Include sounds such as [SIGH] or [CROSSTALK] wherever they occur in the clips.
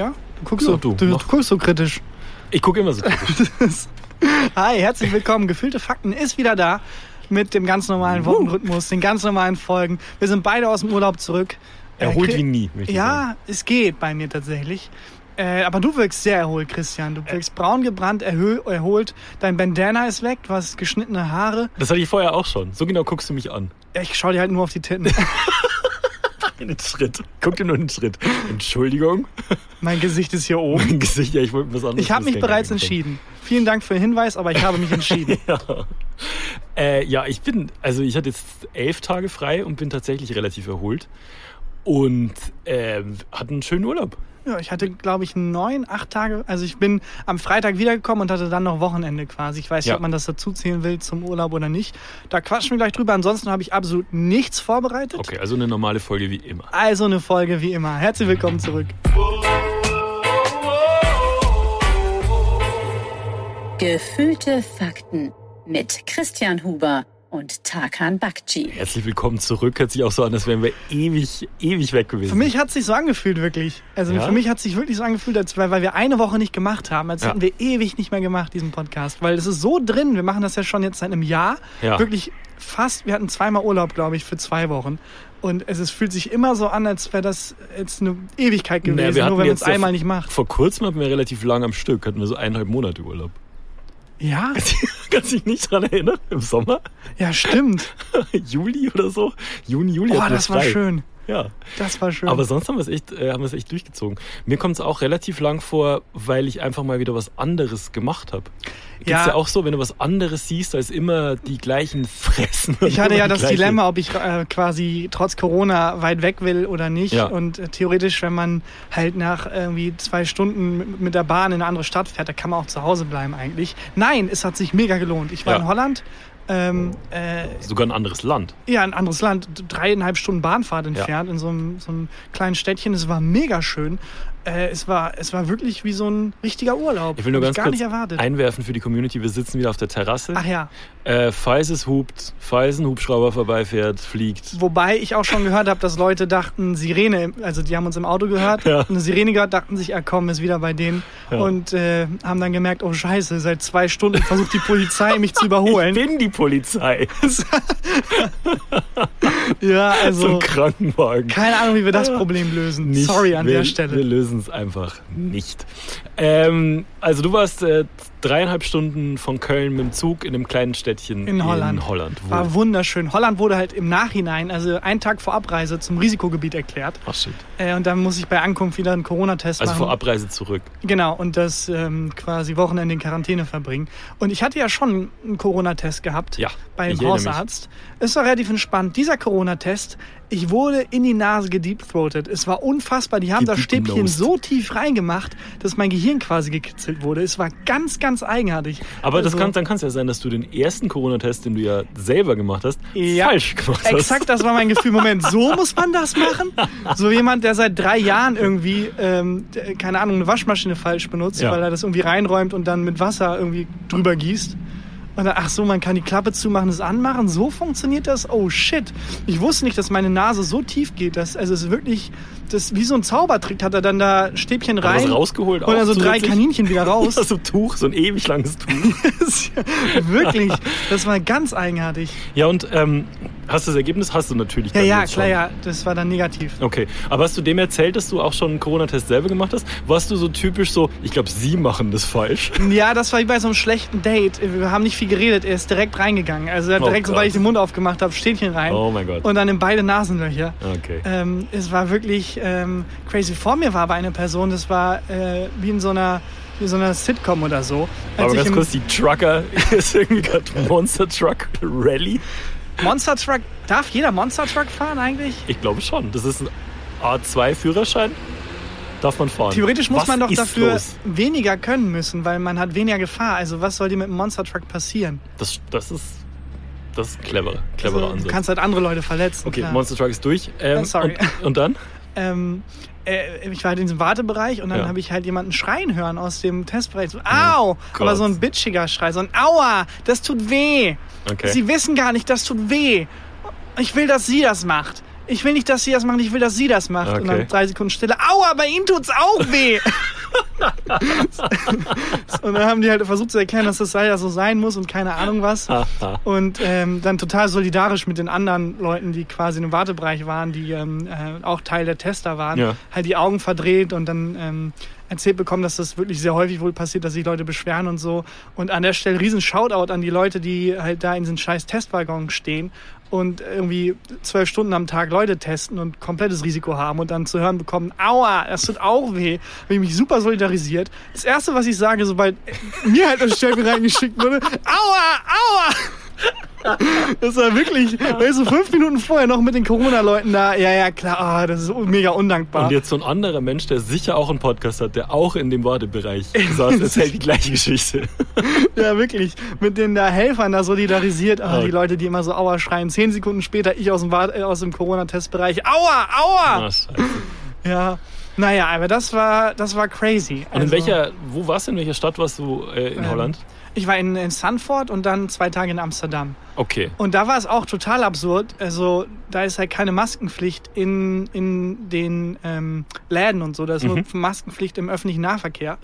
Ja? Du guckst, Ja, so, du, du, du guckst so kritisch. Ich gucke immer so kritisch. [LAUGHS] Hi, herzlich willkommen. Gefühlte Fakten ist wieder da mit dem ganz normalen Wochenrhythmus, den ganz normalen Folgen. Wir sind beide aus dem Urlaub zurück. Äh, Erholt Chri- wie nie. Ja, es geht bei mir tatsächlich. Äh, aber du wirkst sehr erholt, Christian. Du wirkst braun gebrannt, erholt. Dein Bandana ist weg, du hast geschnittene Haare. Das hatte ich vorher auch schon. So genau guckst du mich an. Ich schau dir halt nur auf die Titten. [LAUGHS] Einen Schritt. Guck dir nur einen Schritt. Entschuldigung. mein Gesicht ist hier oben. Mein Gesicht, ja, ich wollte was anderes. Ich habe mich bereits entschieden. Vielen Dank für den Hinweis, aber ich habe mich entschieden. [LAUGHS] Ja. Äh, ja, ich bin, also ich hatte jetzt elf Tage frei und bin tatsächlich relativ erholt. Und ähm, hatte einen schönen Urlaub. Ja, ich hatte, glaube ich, neun, acht Tage. Also ich bin am Freitag wiedergekommen und hatte dann noch Wochenende quasi. Ich weiß nicht, Ja. ob man das dazu zählen will zum Urlaub oder nicht. Da quatschen wir gleich drüber. Ansonsten habe ich absolut nichts vorbereitet. Okay, also eine normale Folge wie immer. Also eine Folge wie immer. Herzlich willkommen zurück. Gefühlte Fakten mit Christian Huber und Tarkan Bakci. Herzlich willkommen zurück. Hört sich auch so an, als wären wir ewig, ewig weg gewesen. Für mich hat es sich so angefühlt, wirklich. Also Ja? für mich hat es sich wirklich so angefühlt, als weil, weil wir eine Woche nicht gemacht haben. Als Ja. hätten wir ewig nicht mehr gemacht, diesen Podcast. Weil es ist so drin. Wir machen das ja schon jetzt seit einem Jahr. Ja. Wirklich fast. Wir hatten zweimal Urlaub, glaube ich, für zwei Wochen. Und es ist, fühlt sich immer so an, als wäre das jetzt eine Ewigkeit gewesen, Naja, nur wenn man es einmal nicht macht. Vor kurzem hatten wir relativ lang am Stück, hatten wir so eineinhalb Monate Urlaub. Ja, [LAUGHS] Kannst du dich nicht dran erinnern? Im Sommer? ja, stimmt. [LAUGHS] Juli oder so? Juni, Juli wir das war frei. schön. Ja. Das war schön. Aber sonst haben wir es echt, äh, haben wir es echt durchgezogen. Mir kommt es auch relativ lang vor, weil ich einfach mal wieder was anderes gemacht habe. Gibt's Ja. ja. auch so, wenn du was anderes siehst, als immer die gleichen Fressen. Ich hatte ja das gleiche- Dilemma, ob ich äh, quasi trotz Corona weit weg will oder nicht. Ja. Und äh, theoretisch, wenn man halt nach irgendwie zwei Stunden mit, mit der Bahn in eine andere Stadt fährt, da kann man auch zu Hause bleiben eigentlich. Nein, es hat sich mega gelohnt. Ich war Ja. in Holland. Ähm, äh, Sogar ein anderes Land. ja, ein anderes Land, dreieinhalb Stunden Bahnfahrt entfernt, in so einem, so einem kleinen Städtchen. Es war mega schön. Äh, es, war, es war wirklich wie so ein richtiger Urlaub. Ich will nur ganz gar kurz nicht erwartet. einwerfen für die Community. Wir sitzen wieder auf der Terrasse. Ach ja, Äh, falls es hupt, falls ein Hubschrauber vorbeifährt, fliegt. Wobei ich auch schon gehört habe, dass Leute dachten, Sirene, also die haben uns im Auto gehört, [LAUGHS] Ja. eine Sirene gehört, dachten sich, er komm, ist wieder bei denen Ja. und äh, haben dann gemerkt, oh scheiße, seit zwei Stunden versucht die Polizei mich zu überholen. [LAUGHS] Ich bin die Polizei. [LAUGHS] ja, so also ein Krankenwagen. keine Ahnung, wie wir das Problem lösen. Nicht. Sorry an wir, der Wir Stelle. lösen es einfach nicht. Ähm, also du warst äh, dreieinhalb Stunden von Köln mit dem Zug in einem kleinen Städtchen In Holland. In Holland. War wunderschön. Holland wurde halt im Nachhinein, also einen Tag vor Abreise, zum Risikogebiet erklärt. Ach shit. Äh, und dann muss ich bei Ankunft wieder einen Corona-Test Also machen. vor Abreise zurück. Genau, und das ähm, quasi Wochenende in Quarantäne verbringen. Und ich hatte ja schon einen Corona-Test gehabt Ja, bei ich dem erinnere mich. Hausarzt. Es war relativ entspannt. Dieser Corona-Test, ich wurde in die Nase gedeepthroated. Es war unfassbar. Die haben das Stäbchen so tief reingemacht, dass mein Gehirn quasi gekitzelt wurde. Es war ganz, ganz eigenartig. Aber das Also, kann, dann kann es ja sein, dass du den ersten Corona-Test, den du ja selber gemacht hast, Ja, falsch gemacht hast. Exakt, das war mein Gefühl. Moment, so muss man das machen? [LAUGHS] So jemand, der seit drei Jahren irgendwie, ähm, keine Ahnung, eine Waschmaschine falsch benutzt, Ja. weil er das irgendwie reinräumt und dann mit Wasser irgendwie drüber gießt. Und dann, ach so, man kann die Klappe zumachen, es anmachen. So funktioniert das? Oh shit. Ich wusste nicht, dass meine Nase so tief geht. Dass, also es ist wirklich, das, wie so ein Zaubertrick hat er dann da Stäbchen Hat er rein. rausgeholt Und dann so drei? Kaninchen wieder [LAUGHS] raus. Ja, so ein Tuch, so ein ewig langes Tuch. [LAUGHS] wirklich. Das war ganz eigenartig. ja, und ähm, hast du das Ergebnis? Hast du natürlich. Ja, ja, klar, schon. ja. Das war dann negativ. Okay, aber hast du dem erzählt, dass du auch schon einen Corona-Test selber gemacht hast? Warst du so typisch so, ich glaube, sie machen das falsch? [LAUGHS] Ja, das war wie bei so einem schlechten Date. Wir haben nicht viel geredet. Er ist direkt reingegangen. Also er hat Oh direkt, sobald Gott. ich den Mund aufgemacht habe, Stäbchen rein. Oh mein Gott. Und dann in beide Nasenlöcher. Okay. Ähm, es war wirklich ähm, crazy. Vor mir war aber eine Person, das war äh, wie in so einer wie so einer Sitcom oder so. Als Aber ganz kurz, die Trucker [LAUGHS] ist irgendwie gerade Monster Truck Rally. Monster Truck, darf jeder Monster Truck fahren eigentlich? Ich glaube schon. Das ist ein A2-Führerschein. Darf man fahren. Theoretisch muss Was man doch dafür Los? weniger können müssen, weil man hat weniger Gefahr. Also was soll dir mit einem Monster Truck passieren? Das, das ist das ist ein cleverer, also, du Ansatz. kannst halt andere Leute verletzen. okay, klar. Monster Truck ist durch. Ähm, Oh, sorry. Und, und dann? [LAUGHS] ähm, äh, ich war halt in diesem Wartebereich und dann Ja. habe ich halt jemanden schreien hören aus dem Testbereich. So, Au! Oh. Aber so ein bitchiger Schrei, so ein Aua! Das tut weh! Okay. Sie wissen gar nicht, das tut weh! Ich will, dass sie das macht. Ich will nicht, dass sie das machen, ich will, dass sie das macht. Und Okay. dann drei Sekunden Stille, aua, bei ihm tut's auch weh. [LAUGHS] und dann haben die halt versucht zu erklären, dass das leider so sein muss und keine Ahnung was. Und ähm, dann total solidarisch mit den anderen Leuten, die quasi im Wartebereich waren, die ähm, äh, auch Teil der Tester waren, Ja. halt die Augen verdreht und dann ähm, erzählt bekommen, dass das wirklich sehr häufig wohl passiert, dass sich Leute beschweren und so. Und an der Stelle riesen Shoutout an die Leute, die halt da in diesen scheiß Testwaggons stehen und irgendwie zwölf Stunden am Tag Leute testen und komplettes Risiko haben und dann zu hören bekommen, aua, das tut auch weh. Habe ich mich super solidarisiert. Das Erste, was ich sage, sobald mir halt das Stempel reingeschickt wurde, aua, aua. Das war wirklich, weißt du, fünf Minuten vorher noch mit den Corona-Leuten da. Ja, ja, klar, ah, das ist mega undankbar. Und jetzt so ein anderer Mensch, der sicher auch einen Podcast hat, der auch in dem Wartebereich saß, [LAUGHS] erzählt die gleiche Geschichte. Ja, wirklich. Mit den da Helfern da solidarisiert. Ja. Die Leute, die immer so Aua schreien. Zehn Sekunden später ich aus dem, Wart- äh, aus dem Corona-Testbereich. Aua, aua! Ah, scheiße. Ja. Naja, aber das war, das war crazy. Und in Also, welcher, wo warst du, in welcher Stadt warst du äh, in Ähm, Holland? Ich war in, in Sanford und dann zwei Tage in Amsterdam. Okay. Und da war es auch total absurd. Also da ist halt keine Maskenpflicht in, in den ähm, Läden und so. Da ist nur Mhm. Maskenpflicht im öffentlichen Nahverkehr.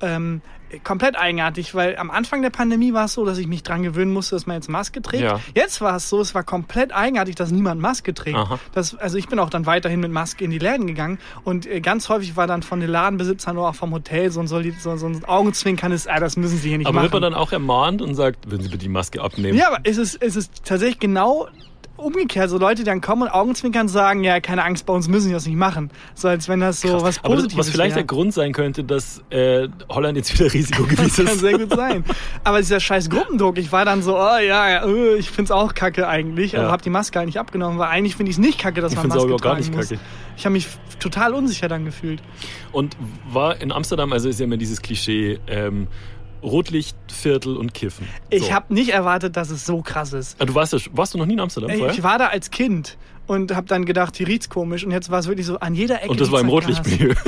Ähm, komplett eigenartig, weil am Anfang der Pandemie war es so, dass ich mich dran gewöhnen musste, dass man jetzt Maske trägt. Ja. Jetzt war es so, es war komplett eigenartig, dass niemand Maske trägt. Das, also ich bin auch dann weiterhin mit Maske in die Läden gegangen und äh, ganz häufig war dann von den Ladenbesitzern oder auch vom Hotel so ein, so, so ein Augenzwinkern ist, ah, das müssen sie hier nicht Aber machen. wird man dann auch ermahnt und sagt, würden Sie bitte die Maske abnehmen? Ja, aber es ist, es ist tatsächlich genau umgekehrt. So Leute, die dann kommen und Augenzwinkern sagen, ja, keine Angst, bei uns müssen sie das nicht machen. So als wenn das so Krass. was Aber das, Positives was vielleicht der wäre. Grund sein könnte, dass äh, Holland jetzt wieder [LAUGHS] risikogewiss Das kann ist. sehr gut sein. Aber dieser scheiß Gruppendruck, ich war dann so, oh ja, äh, ich find's auch kacke eigentlich, Ja. aber hab die Maske halt nicht abgenommen, weil eigentlich finde ich es nicht kacke, dass Ich man Maske auch gar tragen nicht muss. kacke. Ich habe mich total unsicher dann gefühlt. Und war in Amsterdam, also ist ja immer dieses Klischee, ähm, Rotlichtviertel und Kiffen. Ich So. habe nicht erwartet, dass es so krass ist. Ah, Du warst, ja, warst du noch nie in Amsterdam vorher? Ich war da als Kind und habe dann gedacht, hier riecht's komisch und jetzt war es wirklich so an jeder Ecke und das war im Gras. Rotlichtmilieu. [LAUGHS]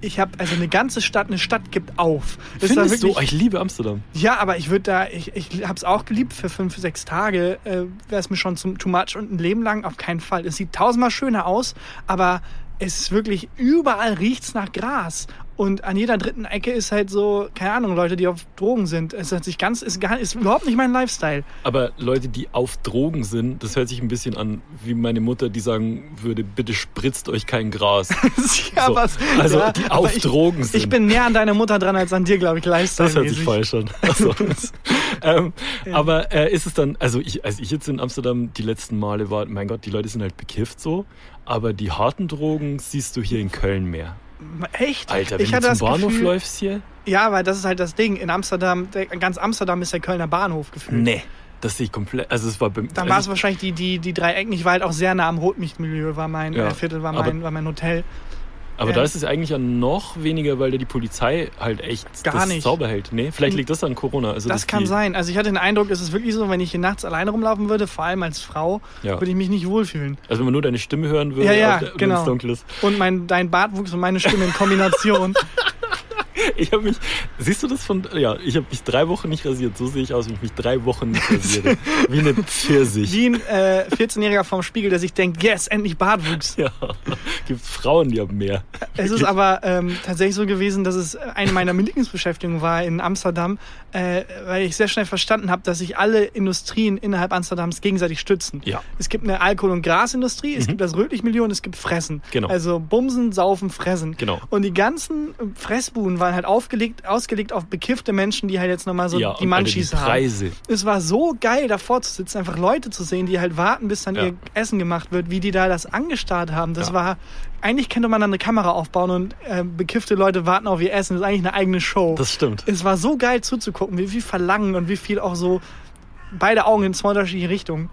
Ich habe also eine ganze Stadt, eine Stadt gibt auf. War Findest du? wirklich- Ich liebe Amsterdam. Ja, aber ich würde da, ich, ich habe es auch geliebt für fünf, sechs Tage. Äh, Wäre es mir schon zum too much und ein Leben lang auf keinen Fall. Es sieht tausendmal schöner aus, aber es ist wirklich überall riecht's nach Gras. Und an jeder dritten Ecke ist halt so, keine Ahnung, Leute, die auf Drogen sind. Es hat sich ganz, ist, gar, ist überhaupt nicht mein Lifestyle. Aber Leute, die auf Drogen sind, das hört sich ein bisschen an wie meine Mutter, die sagen würde, bitte spritzt euch kein Gras. [LAUGHS] ja, So, was, also ja, die auf ich, Drogen sind. Ich bin näher an deiner Mutter dran als an dir, glaube ich, lifestyle Das hört sich falsch an. [LAUGHS] Also, ähm, Aber äh, ist es dann, also ich, als ich jetzt in Amsterdam die letzten Male war, mein Gott, die Leute sind halt bekifft so, aber die harten Drogen siehst du hier in Köln mehr. Echt? Alter, wenn ich du zum das Bahnhof Gefühl, läufst hier, Ja, weil das ist halt das Ding. In Amsterdam, ganz Amsterdam ist der Kölner Bahnhof gefühlt. nee, das sehe ich komplett, also es war Dann also war es wahrscheinlich die, die, die drei Ecken. Ich war halt auch sehr nah am Rotlichtmilieu, war mein Ja, äh, Viertel, war mein, war mein Hotel. Aber Ähm, da ist es eigentlich ja noch weniger, weil da die Polizei halt echt Gar das nicht. sauber hält. Nee, vielleicht liegt das an Corona. Also Das kann sein. Also ich hatte den Eindruck, es ist wirklich so, wenn ich hier nachts alleine rumlaufen würde, vor allem als Frau, Ja. würde ich mich nicht wohlfühlen. Also wenn man nur deine Stimme hören würde, Ja, ja, der- wenn genau. es dunkel ist. Und mein, dein Bartwuchs und meine Stimme in Kombination. [LAUGHS] Ich habe mich, siehst du das von, ja, ich habe mich drei Wochen nicht rasiert. So sehe ich aus, wenn ich mich drei Wochen nicht rasiere. Wie eine Pfirsich. wie ein äh, 14-Jähriger vorm Spiegel, der sich denkt, yes, endlich Bartwuchs. Ja, gibt Frauen, die haben mehr. Es ist aber ähm, tatsächlich so gewesen, dass es eine meiner Lieblingsbeschäftigungen war in Amsterdam, äh, weil ich sehr schnell verstanden habe, dass sich alle Industrien innerhalb Amsterdams gegenseitig stützen. Ja. Es gibt eine Alkohol- und Grasindustrie, es gibt das Rötlichtmilieu und es gibt Fressen. Genau. Also Bumsen, Saufen, Fressen. Genau. Und die ganzen Fressbuden waren halt aufgelegt, ausgelegt auf bekiffte Menschen, die halt jetzt nochmal so ja, die Munchies haben. Es war so geil, davor zu sitzen, einfach Leute zu sehen, die halt warten, bis dann Ja. ihr Essen gemacht wird, wie die da das angestarrt haben. Das Ja. war, eigentlich könnte man dann eine Kamera aufbauen und äh, bekiffte Leute warten auf ihr Essen. Das ist eigentlich eine eigene Show. Das stimmt. es war so geil zuzugucken, wie viel Verlangen und wie viel auch so beide Augen in zwei unterschiedliche Richtungen.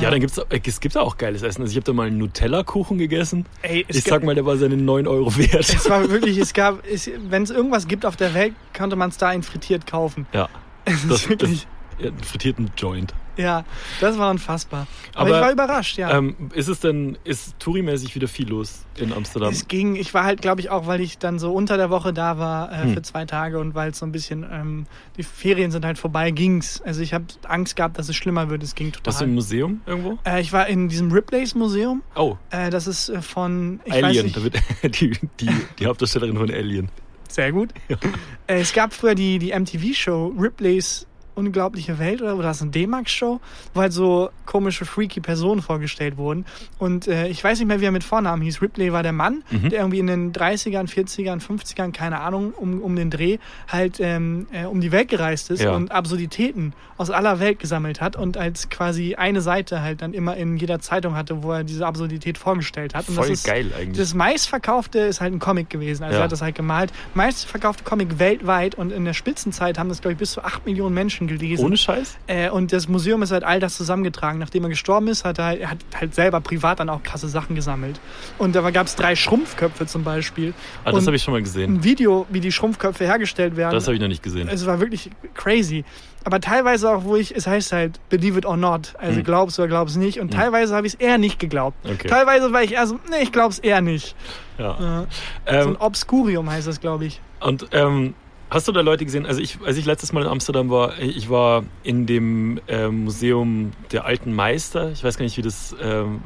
Ja, dann gibt's, äh, es gibt da auch geiles Essen. Also ich habe da mal einen Nutella-Kuchen gegessen. Ey, es Ich sag mal, der war seine 9 Euro wert. Es war [LAUGHS] wirklich, es gab, wenn es irgendwas gibt auf der Welt, konnte man es da in frittiert kaufen. Ja, Es ist das, wirklich. das, ja, einen frittierten Joint. Ja, das war unfassbar. Aber, Aber, ich war überrascht, ja. Ähm, ist es denn, ist Touri-mäßig wieder viel los in Amsterdam? Es ging, ich war halt, glaube ich, auch, weil ich dann so unter der Woche da war äh, Hm. für zwei Tage und weil es so ein bisschen, ähm, die Ferien sind halt vorbei, ging's. Also ich habe Angst gehabt, dass es schlimmer wird. Es ging Warst du im total. Museum irgendwo? Äh, ich war in diesem Ripley's Museum. Oh, Äh, das ist äh, von ich Alien. Da wird [LAUGHS] die, die, die Hauptdarstellerin von Alien. Sehr gut. [LAUGHS] Äh, es gab früher die, die MTV-Show Ripley's Unglaubliche Welt oder war das eine D-Max-Show, wo halt so komische, freaky Personen vorgestellt wurden. Und äh, ich weiß nicht mehr, wie er mit Vornamen hieß. Ripley war der Mann, Mhm. der irgendwie in den 30ern, 40ern, 50ern, keine Ahnung, um, um den Dreh halt ähm, äh, um die Welt gereist ist Ja. und Absurditäten aus aller Welt gesammelt hat und als quasi eine Seite halt dann immer in jeder Zeitung hatte, wo er diese Absurdität vorgestellt hat. Und Voll das ist, geil eigentlich. das meistverkaufte ist halt ein Comic gewesen. Also Ja. er hat das halt gemalt. Meistverkaufte Comic weltweit und in der Spitzenzeit haben das, glaube ich, bis zu 8 Millionen Menschen gelesen. Ohne Scheiß? Äh, und das Museum ist halt all das zusammengetragen. Nachdem er gestorben ist, hat er, halt- er hat halt selber privat dann auch krasse Sachen gesammelt. Und da gab es drei Schrumpfköpfe zum Beispiel. Ah, das habe ich schon mal gesehen. ein Video, wie die Schrumpfköpfe hergestellt werden. Das habe ich noch nicht gesehen. Es war wirklich crazy. Aber teilweise auch, wo ich, es heißt halt, believe it or not. Also Hm. glaubst oder glaubst nicht. Und Hm. teilweise habe ich es eher nicht geglaubt. Okay. Teilweise war ich eher so, nee, ich glaub's eher nicht. Ja. Äh, so ein Ähm, Obscurium heißt das, glaube ich. und ähm, hast du da Leute gesehen? Also ich, als ich letztes Mal in Amsterdam war, ich war in dem ähm, Museum der alten Meister. Ich weiß gar nicht, wie das, ähm,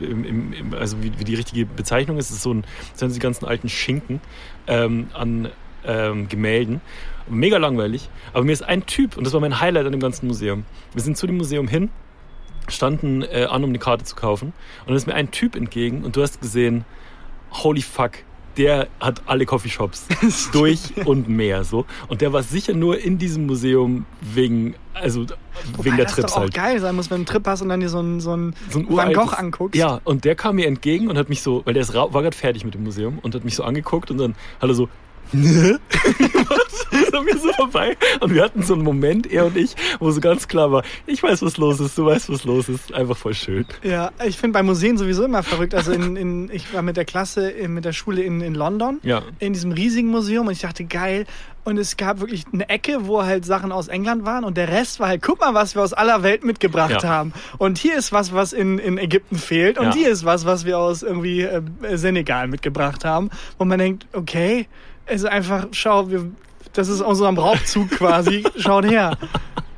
im, im, also wie, wie die richtige Bezeichnung ist. Es ist so ein, das sind die ganzen alten Schinken ähm, an ähm, Gemälden. Mega langweilig. Aber mir ist ein Typ, und das war mein Highlight an dem ganzen Museum. Wir sind zu dem Museum hin, standen äh, an, um eine Karte zu kaufen. Und dann ist mir ein Typ entgegen und du hast gesehen, holy fuck, der hat alle Coffeeshops [LAUGHS] durch und mehr so. Und der war sicher nur in diesem Museum wegen, also Wobei wegen der das Trips doch auch halt. geil sein muss, wenn du einen Trip hast und dann dir so ein, so ein, So ein Van Gogh anguckst. Ja, und der kam mir entgegen und hat mich so, weil der ist, war gerade fertig mit dem Museum und hat mich so angeguckt und dann hat er so, ne? [LAUGHS] ist an mir so vorbei. Und wir hatten so einen Moment, er und ich, wo so ganz klar war, ich weiß, was los ist, du weißt, was los ist. Einfach voll schön. Ja, ich finde bei Museen sowieso immer verrückt. Also in, in, ich war mit der Klasse, in, mit der Schule in, in London, Ja. in diesem riesigen Museum und ich dachte, geil. Und es gab wirklich eine Ecke, wo halt Sachen aus England waren und der Rest war halt, guck mal, was wir aus aller Welt mitgebracht Ja. haben. Und hier ist was, was in, in Ägypten fehlt und Ja. hier ist was, was wir aus irgendwie äh, Senegal mitgebracht haben. Und man denkt, okay, also einfach, schau, wir, das ist aus unserem Raubzug quasi, schaut her.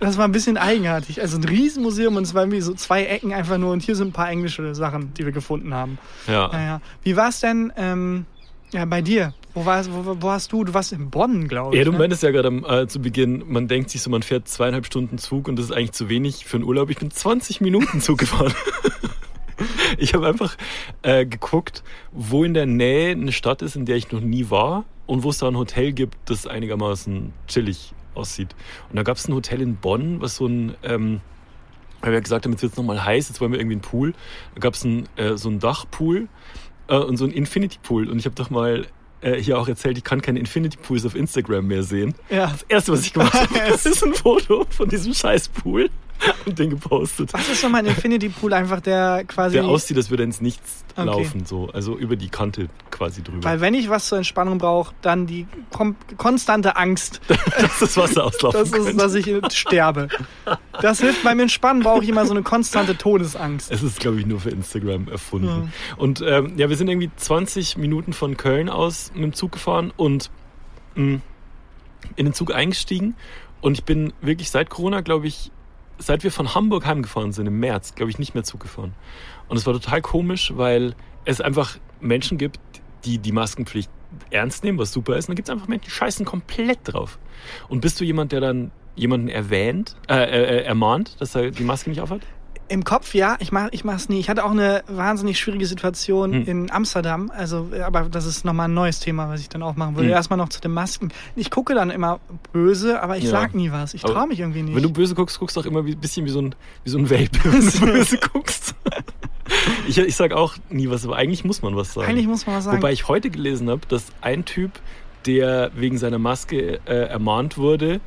Das war ein bisschen eigenartig. Also ein Riesenmuseum und es waren irgendwie so zwei Ecken einfach nur und hier sind ein paar englische Sachen, die wir gefunden haben. Ja. Naja. Wie war es denn ähm, ja, bei dir? Wo warst, wo, wo warst du? Du warst in Bonn, glaube ich. Ja, du ne? meintest ja gerade am, äh, zu Beginn, man denkt sich so, man fährt zweieinhalb Stunden Zug und das ist eigentlich zu wenig für einen Urlaub. Ich bin 20 Minuten Zug gefahren. [LAUGHS] ich habe einfach äh, geguckt, wo in der Nähe eine Stadt ist, in der ich noch nie war und wo es da ein Hotel gibt, das einigermaßen chillig aussieht. Und da gab es ein Hotel in Bonn, was so ein... Ähm, weil wir gesagt haben, jetzt wird es nochmal heiß, jetzt wollen wir irgendwie einen Pool. Da gab es ein, äh, so einen Dachpool äh, und so einen Infinity Pool. Und ich habe doch mal äh, hier auch erzählt, ich kann keine Infinity Pools auf Instagram mehr sehen. Ja. Das erste, was ich gemacht [LAUGHS] habe, das [LAUGHS] ist ein Foto von diesem scheiß Pool [LAUGHS] und den gepostet. Was ist nochmal ein Infinity Pool? Einfach der quasi. Der aussieht, als würde ins Nichts Okay. laufen, so. Also über die Kante quasi drüber. weil wenn ich was zur Entspannung brauche, dann die konstante Angst, dass [LAUGHS] das Wasser auslaufen das ist, könnte. dass ich sterbe. Das hilft beim Entspannen, brauche ich immer so eine konstante Todesangst. Es ist, glaube ich, nur für Instagram erfunden. Ja. Und ähm, ja, wir sind irgendwie 20 Minuten von Köln aus mit dem Zug gefahren und mh, in den Zug eingestiegen. Und ich bin wirklich seit Corona, glaube ich, seit wir von Hamburg heimgefahren sind im März, glaube ich, nicht mehr Zug gefahren. Und es war total komisch, weil es einfach Menschen gibt, die die Maskenpflicht ernst nehmen, was super ist. Und dann gibt es einfach Menschen, die scheißen komplett drauf. Und bist du jemand, der dann jemanden erwähnt, äh, äh, ermahnt, dass er die Maske nicht aufhat? Im Kopf, ja, ich mach, ich mach's nie. Ich hatte auch eine wahnsinnig schwierige Situation Hm. in Amsterdam. Also, aber das ist nochmal ein neues Thema, was ich dann aufmachen würde. Hm. Erstmal noch zu den Masken. Ich gucke dann immer böse, aber ich Ja. sag nie was. Ich traue mich irgendwie nicht. Wenn du böse guckst, guckst du auch immer ein bisschen wie so ein, wie so ein Welpe, [LAUGHS] wenn du [LAUGHS] böse guckst. Ich, ich sag auch nie was, aber eigentlich muss man was sagen. Eigentlich muss man was sagen. Wobei ich heute gelesen habe, dass ein Typ, der wegen seiner Maske äh, ermahnt wurde,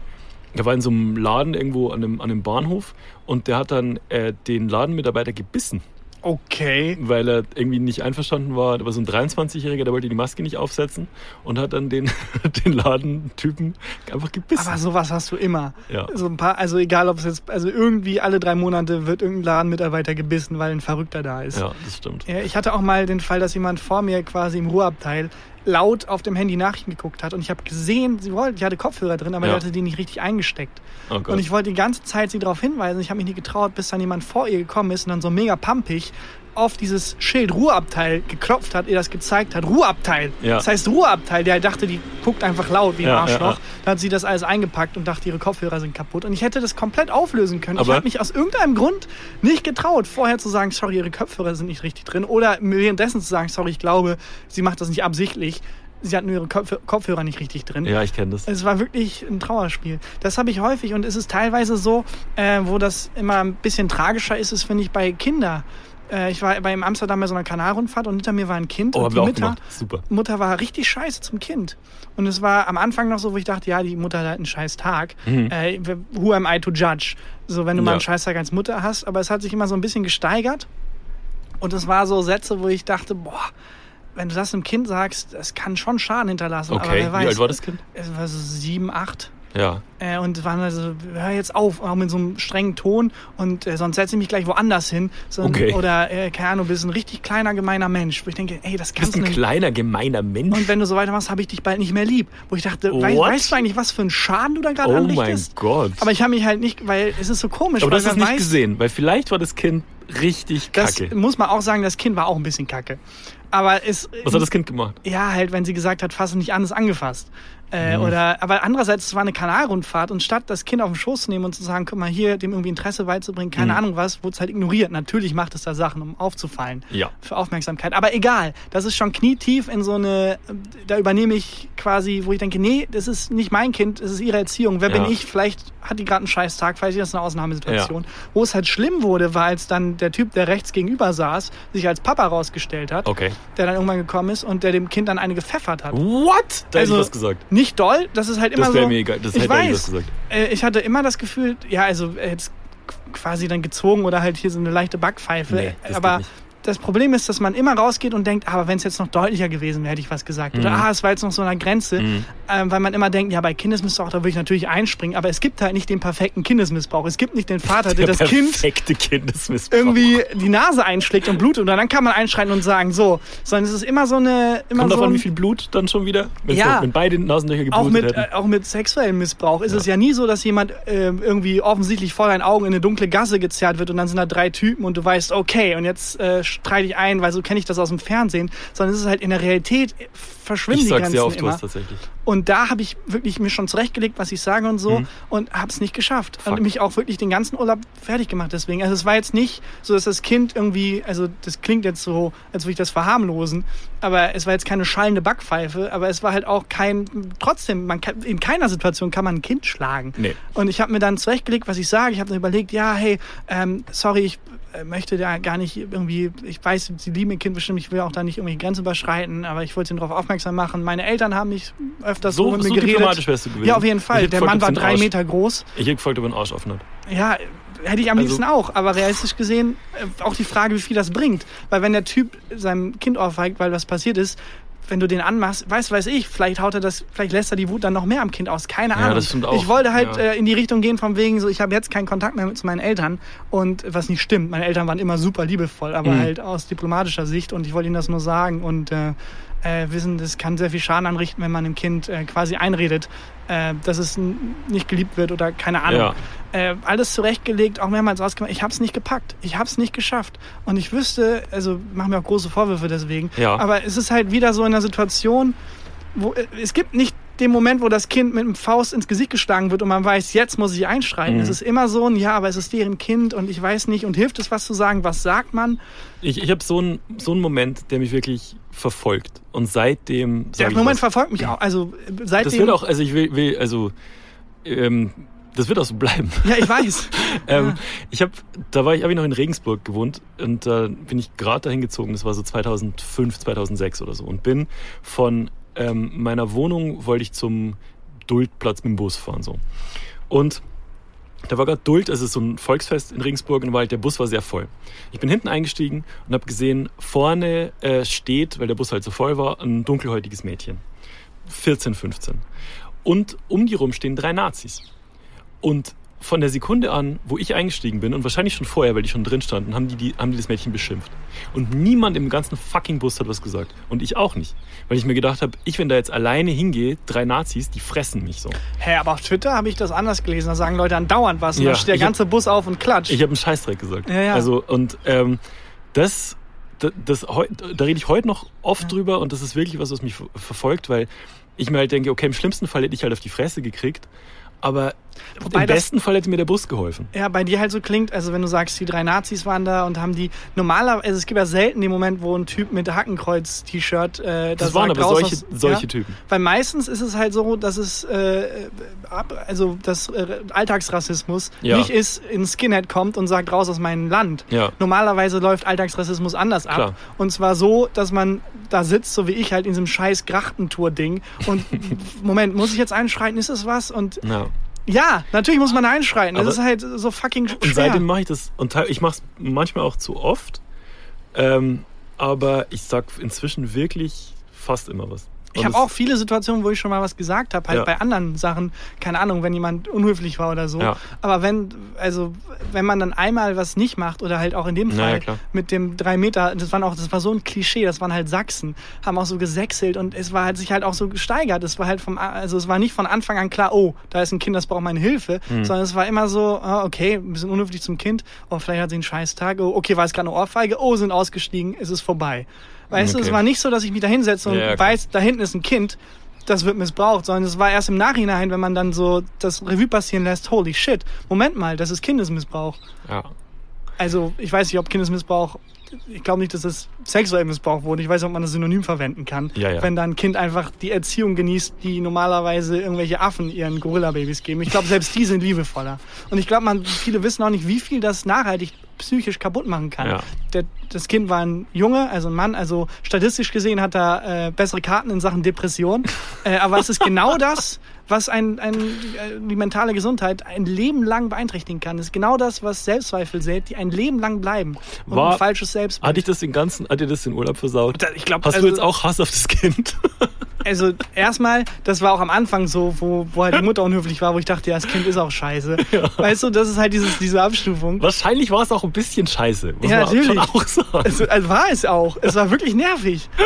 der war in so einem Laden irgendwo an einem, an einem Bahnhof und der hat dann äh, den Ladenmitarbeiter gebissen. Okay. weil er irgendwie nicht einverstanden war. Da war so ein 23-Jähriger, der wollte die Maske nicht aufsetzen und hat dann den, [LAUGHS] den Ladentypen einfach gebissen. Aber sowas hast du immer. Ja. So ein paar, also egal ob es jetzt, also irgendwie alle drei Monate wird irgendein Ladenmitarbeiter gebissen, weil ein Verrückter da ist. ja, das stimmt. Ich hatte auch mal den Fall, dass jemand vor mir quasi im Ruheabteil laut auf dem Handy Nachrichten geguckt hat und ich habe gesehen, sie wollte, ich hatte Kopfhörer drin, aber Ja. die hatte die nicht richtig eingesteckt. Oh. Und ich wollte die ganze Zeit sie darauf hinweisen. Ich habe mich nicht getraut, bis dann jemand vor ihr gekommen ist und dann so mega pumpig auf dieses Schild Ruheabteil geklopft hat, ihr das gezeigt hat. Ruheabteil. Ja. Das heißt Ruheabteil. Der dachte, die guckt einfach laut wie ein Ja, Arschloch. ja. Dann hat sie das alles eingepackt und dachte, ihre Kopfhörer sind kaputt. Und ich hätte das komplett auflösen können. ich Aber- habe mich aus irgendeinem Grund nicht getraut, vorher zu sagen, sorry, ihre Kopfhörer sind nicht richtig drin. Oder währenddessen zu sagen, sorry, ich glaube, sie macht das nicht absichtlich. Sie hat nur ihre Kopf Kopfhörer nicht richtig drin. ja, ich kenne das. Es war wirklich ein Trauerspiel. Das habe ich häufig und es ist teilweise so, äh, wo das immer ein bisschen tragischer ist, ist, finde ich, bei Kindern. Äh, ich war bei Amsterdam bei so einer Kanalrundfahrt und hinter mir war ein Kind Oh, und die Mutter. Mutter war richtig scheiße zum Kind. Und es war am Anfang noch so, wo ich dachte, ja, die Mutter hat halt einen scheiß Tag. Äh, who am I to judge? So, wenn du mal Mhm. Ja. einen scheiß Tag als Mutter hast. Aber es hat sich immer so ein bisschen gesteigert. Und es war so Sätze, wo ich dachte, boah, wenn du das einem Kind sagst, das kann schon Schaden hinterlassen. Okay, wie alt war das Kind? Es war so sieben, acht. Ja. Äh, und waren also, hör jetzt auf, auch mit so einem strengen Ton und äh, sonst setze ich mich gleich woanders hin. So, Okay. Oder, äh, keine Ahnung, bist ein richtig kleiner, gemeiner Mensch. Wo ich denke, ey, das Du bist kannst du ein nicht. kleiner, gemeiner Mensch. Und wenn du so weitermachst, habe ich dich bald nicht mehr lieb. Wo ich dachte, wei What? weißt du eigentlich, was für einen Schaden du da gerade oh mein anrichtest? Gott. Aber ich habe mich halt nicht, weil es ist so komisch. Aber weil du hast es wer nicht weiß, gesehen, weil vielleicht war das Kind richtig Das kacke. muss man auch sagen, das Kind war auch ein bisschen kacke. Aber es. Was hat das Kind gemacht? Ja, halt, wenn sie gesagt hat, fass es nicht an, ist angefasst. Äh, Mhm. Oder, aber andererseits, es war eine Kanalrundfahrt und statt das Kind auf den Schoß zu nehmen und zu sagen, guck mal hier, dem irgendwie Interesse beizubringen, keine Mhm. Ahnung was, wurde es halt ignoriert. Natürlich macht es da Sachen, um aufzufallen. Ja. Für Aufmerksamkeit. Aber egal, das ist schon knietief in so eine, da übernehme ich quasi, wo ich denke, nee, das ist nicht mein Kind, das ist ihre Erziehung. Wer Ja. bin ich? Vielleicht hat die gerade einen scheiß Tag, vielleicht ist das eine Ausnahmesituation. Wo es halt schlimm wurde, war, als dann der Typ, der rechts gegenüber saß, sich als Papa rausgestellt hat, Okay. der dann irgendwann gekommen ist und der dem Kind dann eine gepfeffert hat. What? Da hätte ich was gesagt. Nicht doll, das ist halt immer Das so. mir egal. Das ich weiß. gesagt. Äh, ich hatte immer das Gefühl, ja, also er hätte quasi dann gezogen oder halt hier so eine leichte Backpfeife. Nee, das aber nicht. Das Problem ist, dass man immer rausgeht und denkt, aber wenn es jetzt noch deutlicher gewesen wäre, hätte ich was gesagt. Oder Mhm. ah, es war jetzt noch so eine Grenze. Ähm, weil man immer denkt, ja, bei Kindesmissbrauch, da würde ich natürlich einspringen. Aber es gibt halt nicht den perfekten Kindesmissbrauch. Es gibt nicht den Vater, der, Der das Kind irgendwie die Nase einschlägt und blutet und dann kann man einschreiten und sagen, so. Sondern es ist immer so eine. Immer Kommt so davon, wie viel Blut dann schon wieder? Wenn's Ja. noch- Wenn beide Nasenlöcher auch geblutet mit, hätten. äh, auch mit sexuellem Missbrauch ist es ja nie so, dass jemand äh, irgendwie offensichtlich vor deinen Augen in eine dunkle Gasse gezerrt wird und dann sind da drei Typen und du weißt, okay, und jetzt äh, streite ich ein, weil so kenne ich das aus dem Fernsehen, sondern es ist halt in der Realität verschwimmen ich die Grenzen sehr oft immer. was tatsächlich. Und da habe ich wirklich mir schon zurechtgelegt, was ich sage und so und habe es nicht geschafft. Mhm. Fuck. Und mich auch wirklich den ganzen Urlaub fertig gemacht deswegen. Also es war jetzt nicht so, dass das Kind irgendwie, also das klingt jetzt so, als würde ich das verharmlosen, aber es war jetzt keine schallende Backpfeife, aber es war halt auch kein, trotzdem, man kann, in keiner Situation kann man ein Kind schlagen. Nee. Und ich habe mir dann zurechtgelegt, was ich sage. Ich habe dann überlegt, ja, hey, ähm, sorry, ich äh, möchte da gar nicht irgendwie, ich weiß, sie lieben ihr Kind bestimmt, ich will auch da nicht irgendwie Grenzen überschreiten, aber ich wollte sie darauf aufmerksam machen. Meine Eltern haben mich öfters so, So, mit so mir geredet. diplomatisch wärst du gewesen. Ja, auf jeden Fall. Der Mann war drei Arsch- Meter groß. Ich hätte gefragt, ob er einen Arsch offen hat. Ja, hätte ich am Also- liebsten auch. Aber realistisch gesehen äh, auch die Frage, wie viel das bringt. Weil wenn der Typ seinem Kind aufweigt, weil was passiert ist, wenn du den anmachst, weiß weiß ich, vielleicht haut er das, vielleicht lässt er die Wut dann noch mehr am Kind aus. Keine Ahnung. das stimmt auch. Ich wollte halt Ja. äh, in die Richtung gehen, von wegen so, ich habe jetzt keinen Kontakt mehr mit zu meinen Eltern und was nicht stimmt. Meine Eltern waren immer super liebevoll, aber Mhm. halt aus diplomatischer Sicht und ich wollte ihnen das nur sagen und äh, äh, wissen, das kann sehr viel Schaden anrichten, wenn man dem Kind äh, quasi einredet, äh, dass es nicht geliebt wird oder keine Ahnung. Ja. Äh, alles zurechtgelegt, auch mehrmals ausgemacht. Ich habe es nicht gepackt. Ich habe es nicht geschafft. Und ich wüsste, also machen mir auch große Vorwürfe deswegen. Ja. Aber es ist halt wieder so in einer Situation, wo äh, es gibt nicht den Moment, wo das Kind mit dem Faust ins Gesicht geschlagen wird und man weiß, jetzt muss ich einschreiten. Mhm. Es ist immer so ein, ja, aber es ist deren Kind und ich weiß nicht. Und hilft es, was zu sagen? Was sagt man? Ich, ich habe so einen so einen Moment, der mich wirklich verfolgt. Und seitdem. Der ich Moment was. verfolgt mich auch. Also äh, seitdem. Das wird auch, also ich will, will also. Ähm, das wird auch so bleiben. [LAUGHS] Ja, ich weiß. [LAUGHS] Ähm, ich habe, da war ich, habe ich noch in Regensburg gewohnt und da bin ich gerade dahin gezogen. Das war so 2005, 2006 oder so und bin von ähm, meiner Wohnung wollte ich zum Duldplatz mit dem Bus fahren so und Da war gerade Duld, es ist so ein Volksfest in Regensburg und halt, der Bus war sehr voll. Ich bin hinten eingestiegen und habe gesehen, vorne äh, steht, weil der Bus halt so voll war, ein dunkelhäutiges Mädchen. 14, 15. Und um die rum stehen drei Nazis. Und von der Sekunde an, wo ich eingestiegen bin und wahrscheinlich schon vorher, weil die schon drin standen, haben die, die, haben die das Mädchen beschimpft. Und niemand im ganzen fucking Bus hat was gesagt. Und ich auch nicht. Weil ich mir gedacht habe, ich, wenn da jetzt alleine hingehe, drei Nazis, die fressen mich so. Hä, aber auf Twitter habe ich das anders gelesen. Da sagen Leute andauernd was. Und Ja, dann steht der ich hab- ganze Bus auf und klatscht. Ich habe einen Scheißdreck gesagt. Ja, ja. Also, und ähm, das, das, das, da rede ich heute noch oft drüber und das ist wirklich was, was mich ver- verfolgt, weil ich mir halt denke, okay, im schlimmsten Fall hätte ich halt auf die Fresse gekriegt, aber Wobei im das- besten Fall hätte mir der Bus geholfen. Ja, bei dir halt so klingt, also wenn du sagst, die drei Nazis waren da und haben die normalerweise, also es gibt ja selten den Moment, wo ein Typ mit Hakenkreuz-T-Shirt äh, Das da waren sagt, aber raus solche, aus- solche ja? Typen. Weil meistens ist es halt so, dass es äh, ab, also das äh, Alltagsrassismus Ja. nicht ist, ein Skinhead kommt und sagt raus aus meinem Land. Ja. Normalerweise läuft Alltagsrassismus anders ab. Klar. Und zwar so, dass man da sitzt, so wie ich halt in diesem scheiß Grachtentour-Ding. Und [LAUGHS] Moment, muss ich jetzt einschreiten? Ist das was? Und Ja. Ja, natürlich muss man einschreiten. Aber- das ist halt so fucking schwer. Und seitdem mache ich das, und ich mache es manchmal auch zu oft, ähm, aber ich sag inzwischen wirklich fast immer was. Ich habe auch viele Situationen, wo ich schon mal was gesagt habe, halt Ja. bei anderen Sachen, keine Ahnung, wenn jemand unhöflich war oder so. Ja. Aber wenn, also wenn man dann einmal was nicht macht oder halt auch in dem ja, Fall klar. mit dem drei Meter, das waren auch, das war so ein Klischee, das waren halt Sachsen, haben auch so gesächselt und es war halt sich halt auch so gesteigert. Es war halt vom, also es war nicht von Anfang an klar, oh, da ist ein Kind, das braucht meine Hilfe, Mhm. sondern es war immer so, ah, okay, ein bisschen unhöflich zum Kind, oh, vielleicht hat sie einen scheiß Tag, oh, okay, war es gerade eine Ohrfeige, oh, sind ausgestiegen, es ist vorbei. Weißt du, es Okay. war nicht so, dass ich mich da hinsetze und Ja, klar. weiß, da hinten ist ein Kind, das wird missbraucht, sondern es war erst im Nachhinein, wenn man dann so das Revue passieren lässt, holy shit, Moment mal, das ist Kindesmissbrauch. ja. Also ich weiß nicht, ob Kindesmissbrauch, ich glaube nicht, dass es sexuell missbraucht wurde. Ich weiß nicht, ob man das Synonym verwenden kann. Ja, ja. Wenn dann ein Kind einfach die Erziehung genießt, die normalerweise irgendwelche Affen ihren Gorilla-Babys geben. Ich glaube, selbst die sind liebevoller. Und ich glaube, man, viele wissen auch nicht, wie viel das nachhaltig psychisch kaputt machen kann. Ja. Der, das Kind war ein Junge, also ein Mann, also statistisch gesehen hat er äh, bessere Karten in Sachen Depression. [LAUGHS] äh, aber es ist genau das, was ein, ein, äh, die mentale Gesundheit ein Leben lang beeinträchtigen kann. Es ist genau das, was Selbstzweifel sät, die ein Leben lang bleiben. Und War- ein falsches Selbstbild. Hat dich das den ganzen, hat dir das den Urlaub versaut? Ich glaub, Hast also- du jetzt auch Hass auf das Kind? [LAUGHS] Also erstmal, das war auch am Anfang so, wo, wo halt die Mutter unhöflich war, wo ich dachte, ja, das Kind ist auch scheiße. [LAUGHS] Weißt du, das ist halt dieses, diese Abstufung. Wahrscheinlich war es auch ein bisschen scheiße, muss Ja, man natürlich. schon auch sagen. Also, also war es auch. Es war wirklich nervig. [LAUGHS]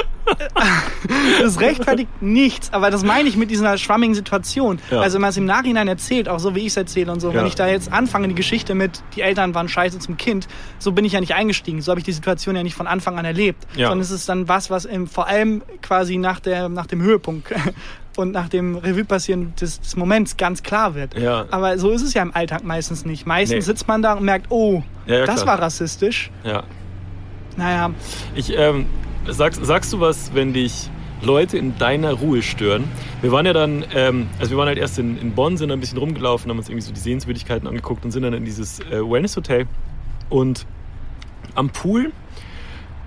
Das rechtfertigt nichts. Aber das meine ich mit dieser schwammigen Situation. Ja. Also wenn man es im Nachhinein erzählt, auch so wie ich es erzähle und so, wenn Ja. ich da jetzt anfange, die Geschichte mit, die Eltern waren scheiße zum Kind, so bin ich ja nicht eingestiegen. So habe ich die Situation ja nicht von Anfang an erlebt. Ja. Sondern es ist dann was, was im, vor allem quasi nach, der, nach dem Höhepunkt [LAUGHS] und nach dem Revue passieren des, des Moments ganz klar wird. Ja. Aber so ist es ja im Alltag meistens nicht. Meistens Nee. sitzt man da und merkt, oh, Ja, ja, das klar. war rassistisch. Ja. Naja, Ich, ähm, sagst, sagst du was, wenn dich Leute in deiner Ruhe stören? Wir waren ja dann, ähm, also wir waren halt erst in, in Bonn, sind dann ein bisschen rumgelaufen, haben uns irgendwie so die Sehenswürdigkeiten angeguckt und sind dann in dieses äh, Wellness-Hotel. Und am Pool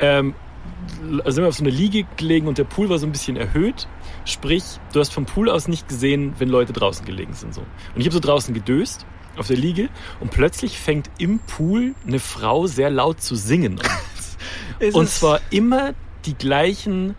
ähm, sind wir auf so einer Liege gelegen und der Pool war so ein bisschen erhöht. Sprich, du hast vom Pool aus nicht gesehen, wenn Leute draußen gelegen sind. So. Und ich habe so draußen gedöst auf der Liege und plötzlich fängt im Pool eine Frau sehr laut zu singen an. [LAUGHS] Und zwar immer die gleichen,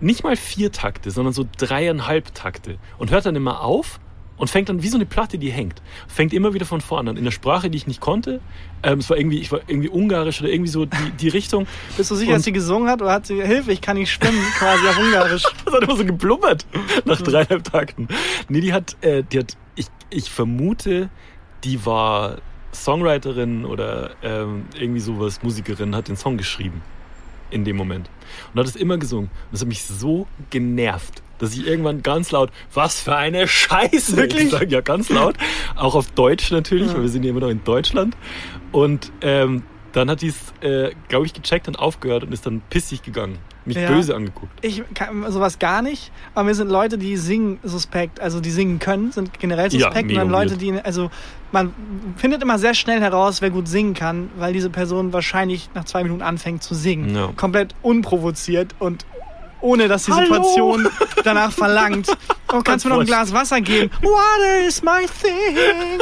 nicht mal vier Takte, sondern so dreieinhalb Takte. Und hört dann immer auf und fängt dann wie so eine Platte, die hängt. Fängt immer wieder von vorne an. In der Sprache, die ich nicht konnte. Ähm, es war irgendwie, ich war irgendwie ungarisch oder irgendwie so die, die Richtung. [LAUGHS] Bist du sicher, Und- dass sie gesungen hat oder hat sie Hilfe, ich kann nicht schwimmen, quasi auf Ungarisch? [LAUGHS] Das hat immer so geblubbert nach dreieinhalb Takten. Nee, die hat, äh, die hat, ich, ich vermute, die war Songwriterin oder ähm, irgendwie sowas, Musikerin, hat den Song geschrieben in dem Moment. Und hat es immer gesungen. Und das hat mich so genervt, dass ich irgendwann ganz laut, was für eine Scheiße! Wirklich? gesagt, ja, ganz laut. Auch auf Deutsch natürlich, weil wir sind ja immer noch in Deutschland. Und ähm, dann hat die es, äh, glaube ich, gecheckt und aufgehört und ist dann pissig gegangen. Mich Ja. böse angeguckt. Ich kann sowas gar nicht, aber mir sind Leute, die singen suspekt, also die singen können, sind generell Ja, suspekt. mega und dann Leute, weird. die, also man findet immer sehr schnell heraus, wer gut singen kann, weil diese Person wahrscheinlich nach zwei Minuten anfängt zu singen. Ja. Komplett unprovoziert und ohne dass die Hallo? Situation danach verlangt. Oh, kannst du mir noch ein Glas Wasser geben? Water is my thing.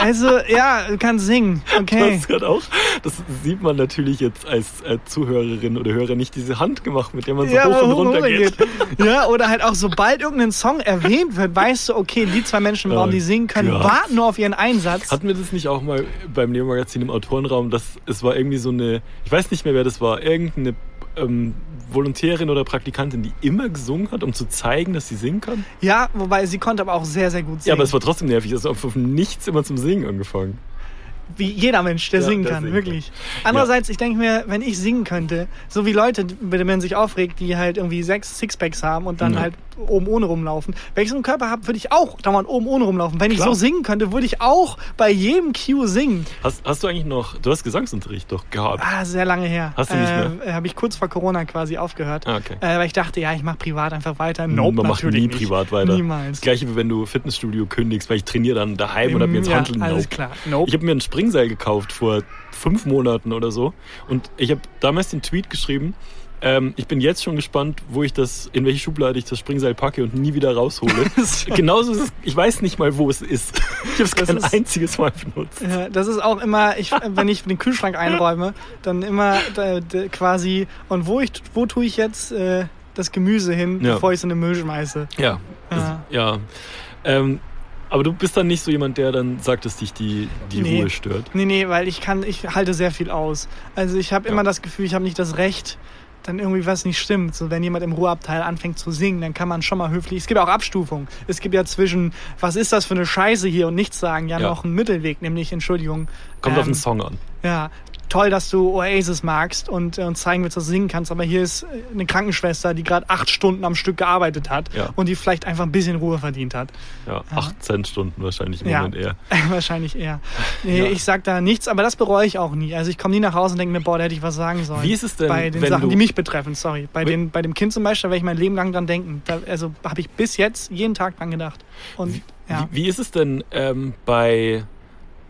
Also, ja, du kannst singen. Okay. Das hat auch, das sieht man natürlich jetzt als äh, Zuhörerin oder Hörer nicht diese Hand gemacht, mit der man so ja, hoch und runter geht. Ja, oder halt auch, sobald irgendein Song erwähnt wird, weißt du, okay, die zwei Menschen im Raum, die singen können, Gott. warten nur auf ihren Einsatz. Hatten wir das nicht auch mal beim Neo-Magazin im Autorenraum, dass es war irgendwie so eine, ich weiß nicht mehr, wer das war, irgendeine ähm, Volontärin oder Praktikantin, die immer gesungen hat, um zu zeigen, dass sie singen kann? Ja, wobei sie konnte aber auch sehr, sehr gut singen. Ja, aber es war trotzdem nervig. Es hat auf nichts immer zum Singen angefangen. Wie jeder Mensch, der Ja, singen der kann, singen wirklich. Andererseits, ich denke mir, wenn ich singen könnte, so wie Leute, die man sich aufregt, die halt irgendwie sechs Sixpacks haben und dann Ja. halt oben ohne rumlaufen. Wenn ich so einen Körper habe, würde ich auch dauernd oben ohne rumlaufen. Wenn ich Klar. so singen könnte, würde ich auch bei jedem Cue singen. Hast, hast du eigentlich noch, du hast Gesangsunterricht doch gehabt. Ah, sehr lange her. Hast du nicht äh, Habe ich kurz vor Corona quasi aufgehört. Ah, okay. Äh, weil ich dachte, ja, ich mache privat einfach weiter. Nope, man macht nie nicht. privat weiter. Niemals. Das gleiche wie wenn du Fitnessstudio kündigst, weil ich trainiere dann daheim und hab mir ins ja, Handeln alles nope. klar. Nope. Ich habe mir ein Springseil gekauft vor fünf Monaten oder so. Und ich habe damals den Tweet geschrieben, ähm, ich bin jetzt schon gespannt, wo ich das, in welche Schublade ich das Springseil packe und nie wieder raushole. [LAUGHS] Genauso ist es, ich weiß nicht mal, wo es ist. Ich habe es kein ist- einziges Mal benutzt. Ja, das ist auch immer, ich, wenn ich den Kühlschrank einräume, dann immer äh, d- quasi, und wo, ich, wo tue ich jetzt äh, das Gemüse hin, Ja. bevor ich es in den Müll schmeiße? Ja. Ja. Ähm, aber du bist dann nicht so jemand, der dann sagt, dass dich die, die Nee. Ruhe stört. Nee, nee, weil ich kann, ich halte sehr viel aus. Also ich habe Ja. immer das Gefühl, ich habe nicht das Recht, dann irgendwie was nicht stimmt. So, wenn jemand im Ruheabteil anfängt zu singen, dann kann man schon mal höflich. Es gibt auch Abstufungen. Es gibt ja zwischen, was ist das für eine Scheiße hier und nichts sagen, ja, Ja. noch einen Mittelweg, nämlich Entschuldigung. Kommt auf ähm, den Song an. Ja, toll, dass du Oasis magst und äh, uns zeigen willst, dass du singen kannst, aber hier ist äh, eine Krankenschwester, die gerade acht Stunden am Stück gearbeitet hat Ja. und die vielleicht einfach ein bisschen Ruhe verdient hat. Ja, 18 Stunden wahrscheinlich im Ja. Moment eher. [LAUGHS] Wahrscheinlich eher. Nee, Ja. ich sag da nichts, aber das bereue ich auch nie. Also ich komme nie nach Hause und denke mir, boah, da hätte ich was sagen sollen. Wie ist es denn, Bei den Sachen, die mich betreffen, sorry. Bei, Wie- den, bei dem Kind zum Beispiel, da werde ich mein Leben lang dran denken. Da, also habe ich bis jetzt jeden Tag dran gedacht. Und ja. Wie, wie ist es denn ähm, bei,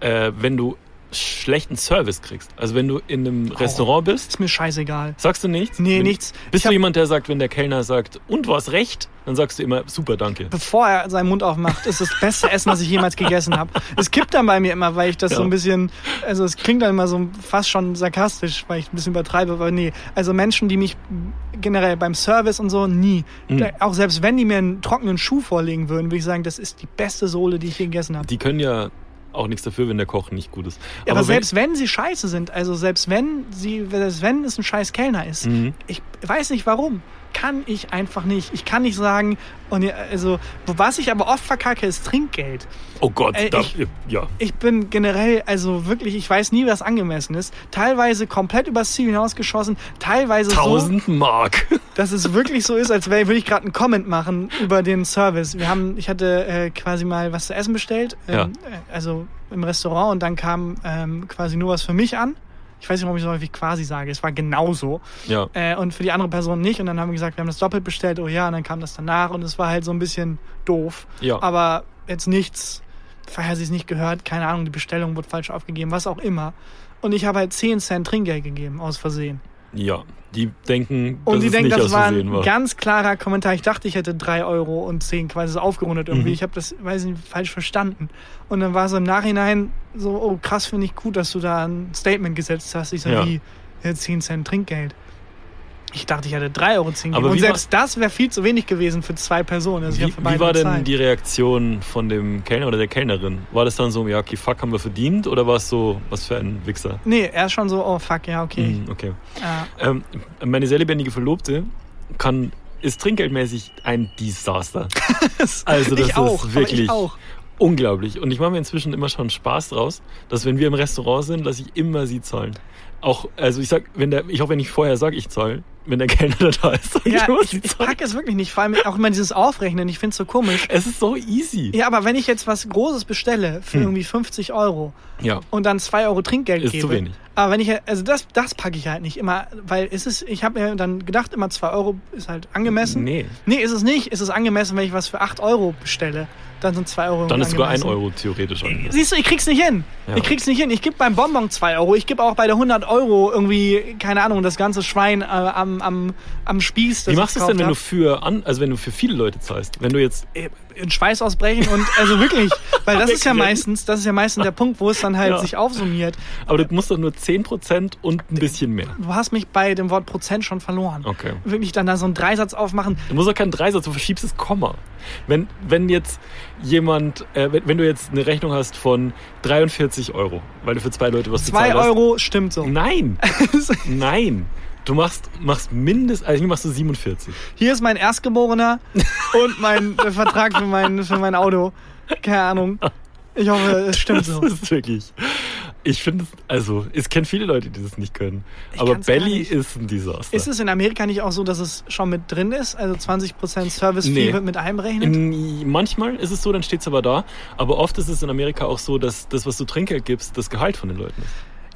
äh, wenn du schlechten Service kriegst? Also wenn du in einem Restaurant bist, Ist mir scheißegal. sagst du nichts? Nee, wenn, nichts. Bist Ich du hab- jemand, der sagt, wenn der Kellner sagt, und du hast recht, dann sagst du immer, super, danke. bevor er seinen Mund aufmacht, ist das beste Essen, was ich jemals gegessen habe. Es kippt dann bei mir immer, weil ich das Ja. so ein bisschen, also es klingt dann immer so fast schon sarkastisch, weil ich ein bisschen übertreibe, aber nee. Also Menschen, die mich generell beim Service und so, nie. Mhm. Da, auch selbst wenn die mir einen trockenen Schuh vorlegen würden, würde ich sagen, das ist die beste Sohle, die ich je gegessen habe. Die können ja auch nichts dafür, wenn der Koch nicht gut ist. Ja, aber, wenn- selbst wenn sie scheiße sind, also selbst wenn sie, selbst wenn es ein scheiß Kellner ist, Mhm. ich weiß nicht warum, kann ich einfach nicht. Ich kann nicht sagen, und ja, also, was ich aber oft verkacke, ist Trinkgeld. Oh Gott, Äh, da, ich- ja. Ich bin generell, also wirklich, ich weiß nie, was angemessen ist. Teilweise komplett übers Ziel hinausgeschossen, teilweise so, 1000 Mark. [LAUGHS] dass es wirklich so ist, als wäre würde ich gerade einen Comment machen über den Service. Wir haben, ich hatte äh, quasi mal was zu essen bestellt, ähm, Ja. äh, also im Restaurant und dann kam ähm, quasi nur was für mich an. Ich weiß nicht, warum ich so häufig quasi sage. Es war genauso. Ja. Äh, und für die andere Person nicht. Und dann haben wir gesagt, wir haben das doppelt bestellt. Oh ja, und dann kam das danach. Und es war halt so ein bisschen doof. Ja. Aber jetzt nichts, vorher sie es nicht gehört. Keine Ahnung, die Bestellung wurde falsch aufgegeben, was auch immer. Und ich habe halt 10 Cent Trinkgeld gegeben, aus Versehen. Ja. Die denken, Und dass die es denken, das war ein war. ganz klarer Kommentar. Ich dachte, ich hätte 3 Euro und 10 quasi so aufgerundet irgendwie. Mhm. Ich habe das, weiß nicht, falsch verstanden. Und dann war so im Nachhinein so, oh krass, finde ich gut, dass du da ein Statement gesetzt hast. Ich so, Ja. wie, ja, 10 Cent Trinkgeld. Ich dachte, ich hatte 3 Euro 10 Aber gegeben. Und wie war- selbst das wäre viel zu wenig gewesen für zwei Personen. Ich Wie, beide wie war denn bezahlt. die Reaktion von dem Kellner oder der Kellnerin? War das dann so, ja, okay, fuck, haben wir verdient? Oder war es so, was für ein Wichser? Nee, er ist schon so, oh fuck, ja, okay. Mhm, okay. Ja. Ähm, meine sehr lebendige Verlobte kann, ist trinkgeldmäßig ein Desaster. [LAUGHS] Also das ich auch, ist aber wirklich ich auch. Unglaublich. Und ich mache mir inzwischen immer schon Spaß draus, dass wenn wir im Restaurant sind, lasse ich immer sie zahlen. Auch, also ich sag, wenn der, ich auch wenn ich vorher sage, ich zahle, wenn der Kellner [LAUGHS] da ist, sag Ja, ich immer, ich, ich zahlen. pack es wirklich nicht. Vor allem auch immer dieses Aufrechnen. Ich finde es so komisch. Es ist so easy. Ja, aber wenn ich jetzt was Großes bestelle für Hm. irgendwie 50 Euro Ja. und dann 2 Euro Trinkgeld Ist gebe. zu wenig. Aber wenn ich, also das, das packe ich halt nicht immer, weil es ist, ich habe mir dann gedacht, immer 2 Euro ist halt angemessen. Nee. Nee, ist es nicht. Ist es angemessen, wenn ich was für 8 Euro bestelle. Dann sind 2 Euro. Dann ist sogar 1 angemessen. Euro theoretisch angemessen. Siehst du, ich krieg's nicht hin. Ja. Ich krieg's nicht hin. Ich gebe beim Bonbon 2 Euro. Ich gebe auch bei der 100 Euro irgendwie, keine Ahnung, das ganze Schwein äh, am, am, am Spieß. das Wie machst du es denn, wenn du für an, also wenn du für viele Leute zahlst? Wenn du jetzt. Äh, in Schweiß ausbrechen und also wirklich, [LAUGHS] weil das ist ja meistens, das ist ja meistens der Punkt, wo es dann halt Ja. sich aufsummiert. aber du musst doch nur 10% und ein bisschen mehr. Du hast mich bei dem Wort Prozent schon verloren. Okay. Wirklich dann da so einen Dreisatz aufmachen. Du musst doch keinen Dreisatz, du verschiebst das Komma. Wenn, wenn jetzt jemand, äh, wenn, du jetzt eine Rechnung hast von 43 Euro, weil du für zwei Leute was 2 bezahlt hast. Euro stimmt so. Nein, [LAUGHS] nein. Du machst, machst mindestens, also machst du 47. Hier ist mein Erstgeborener und mein [LAUGHS] äh, Vertrag für mein, für mein Auto. Keine Ahnung. Ich hoffe, es stimmt Das so. ist wirklich. Ich finde es, also, es kennen viele Leute, die das nicht können. Ich aber Belly ist ein Desaster. Ist es in Amerika nicht auch so, dass es schon mit drin ist? Also 20% Service-Fee Nee. wird mit einberechnet? In, manchmal ist es so, dann steht es aber da. Aber oft ist es in Amerika auch so, dass das, was du Trinkgeld gibst, das Gehalt von den Leuten ist.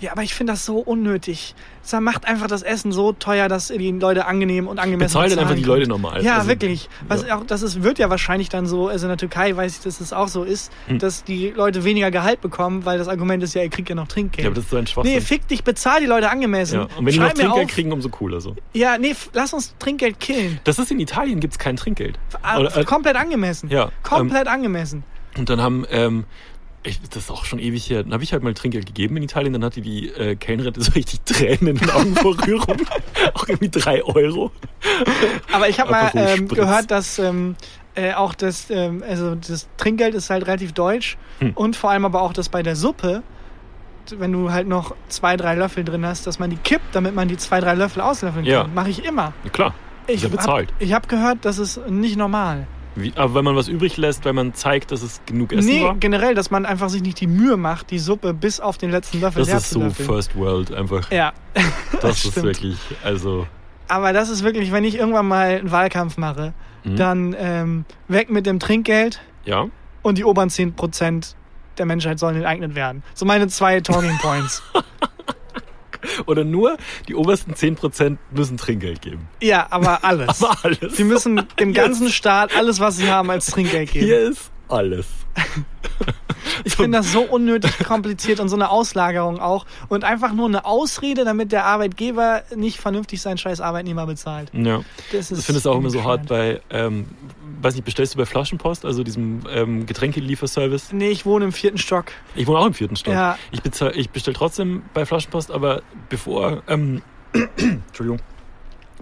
Ja, aber ich finde das so unnötig. Das macht einfach das Essen so teuer, dass die Leute angenehm und angemessen Bezahl dann einfach die Leute normal. Ja, Also, wirklich. Was ja. auch, das ist, wird ja wahrscheinlich dann so, also in der Türkei weiß ich, dass es auch so ist, Hm. dass die Leute weniger Gehalt bekommen, weil das Argument ist ja, ihr kriegt ja noch Trinkgeld. Ja, aber das ist so ein Schwachsinn. nee, fick dich, bezahl die Leute angemessen. ja. Und wenn die noch Schreib Trinkgeld auf, kriegen, umso cooler so. Ja, nee, lass uns Trinkgeld killen. Das ist in Italien, gibt es kein Trinkgeld. Ah, Oder, äh, komplett angemessen. ja, Komplett angemessen. Und dann haben, ähm, ich, das ist auch schon ewig her, dann habe ich halt mal Trinkgeld gegeben in Italien, dann hatte die äh, Kellnerin so richtig Tränen in den Augen vor Rührung. [LAUGHS] [LAUGHS] auch irgendwie drei Euro. Aber ich habe mal ähm, gehört, dass ähm, äh, auch das, ähm, also das Trinkgeld ist halt relativ deutsch Hm. und vor allem aber auch, dass bei der Suppe, wenn du halt noch zwei, drei Löffel drin hast, dass man die kippt, damit man die zwei, drei Löffel auslöffeln Ja. kann. Mache ich immer. Ja, klar, Ich ja bezahlt. Hab, ich habe gehört, das ist nicht normal. Wie, aber wenn man was übrig lässt, weil man zeigt, dass es genug Essen nee, war. generell, dass man einfach sich nicht die Mühe macht, die Suppe bis auf den letzten Löffel Das ist so löffeln. First World einfach. Ja, [LAUGHS] das ist stimmt. wirklich, also Aber das ist wirklich, wenn ich irgendwann mal einen Wahlkampf mache, Mhm. dann ähm, weg mit dem Trinkgeld ja. und die oberen 10% der Menschheit sollen enteignet werden. So meine zwei Talking Points. [LAUGHS] Oder nur die obersten 10% müssen Trinkgeld geben. ja, aber alles. [LAUGHS] Aber alles. Sie müssen dem ganzen Staat alles, was sie haben, als Trinkgeld geben. Hier ist alles. [LAUGHS] Ich finde das so unnötig kompliziert und so eine Auslagerung auch. Und einfach nur eine Ausrede, damit der Arbeitgeber nicht vernünftig seinen scheiß Arbeitnehmer bezahlt. Ja. Das ist Ich finde es auch immer so hart bei, ähm, weiß nicht, bestellst du bei Flaschenpost, also diesem ähm, Getränkelieferservice? Nee, ich wohne im vierten Stock. Ich wohne auch im vierten Stock. Ja. Ich, bezahl- ich bestelle trotzdem bei Flaschenpost, aber bevor, ähm, [CLEARS THROAT] Entschuldigung,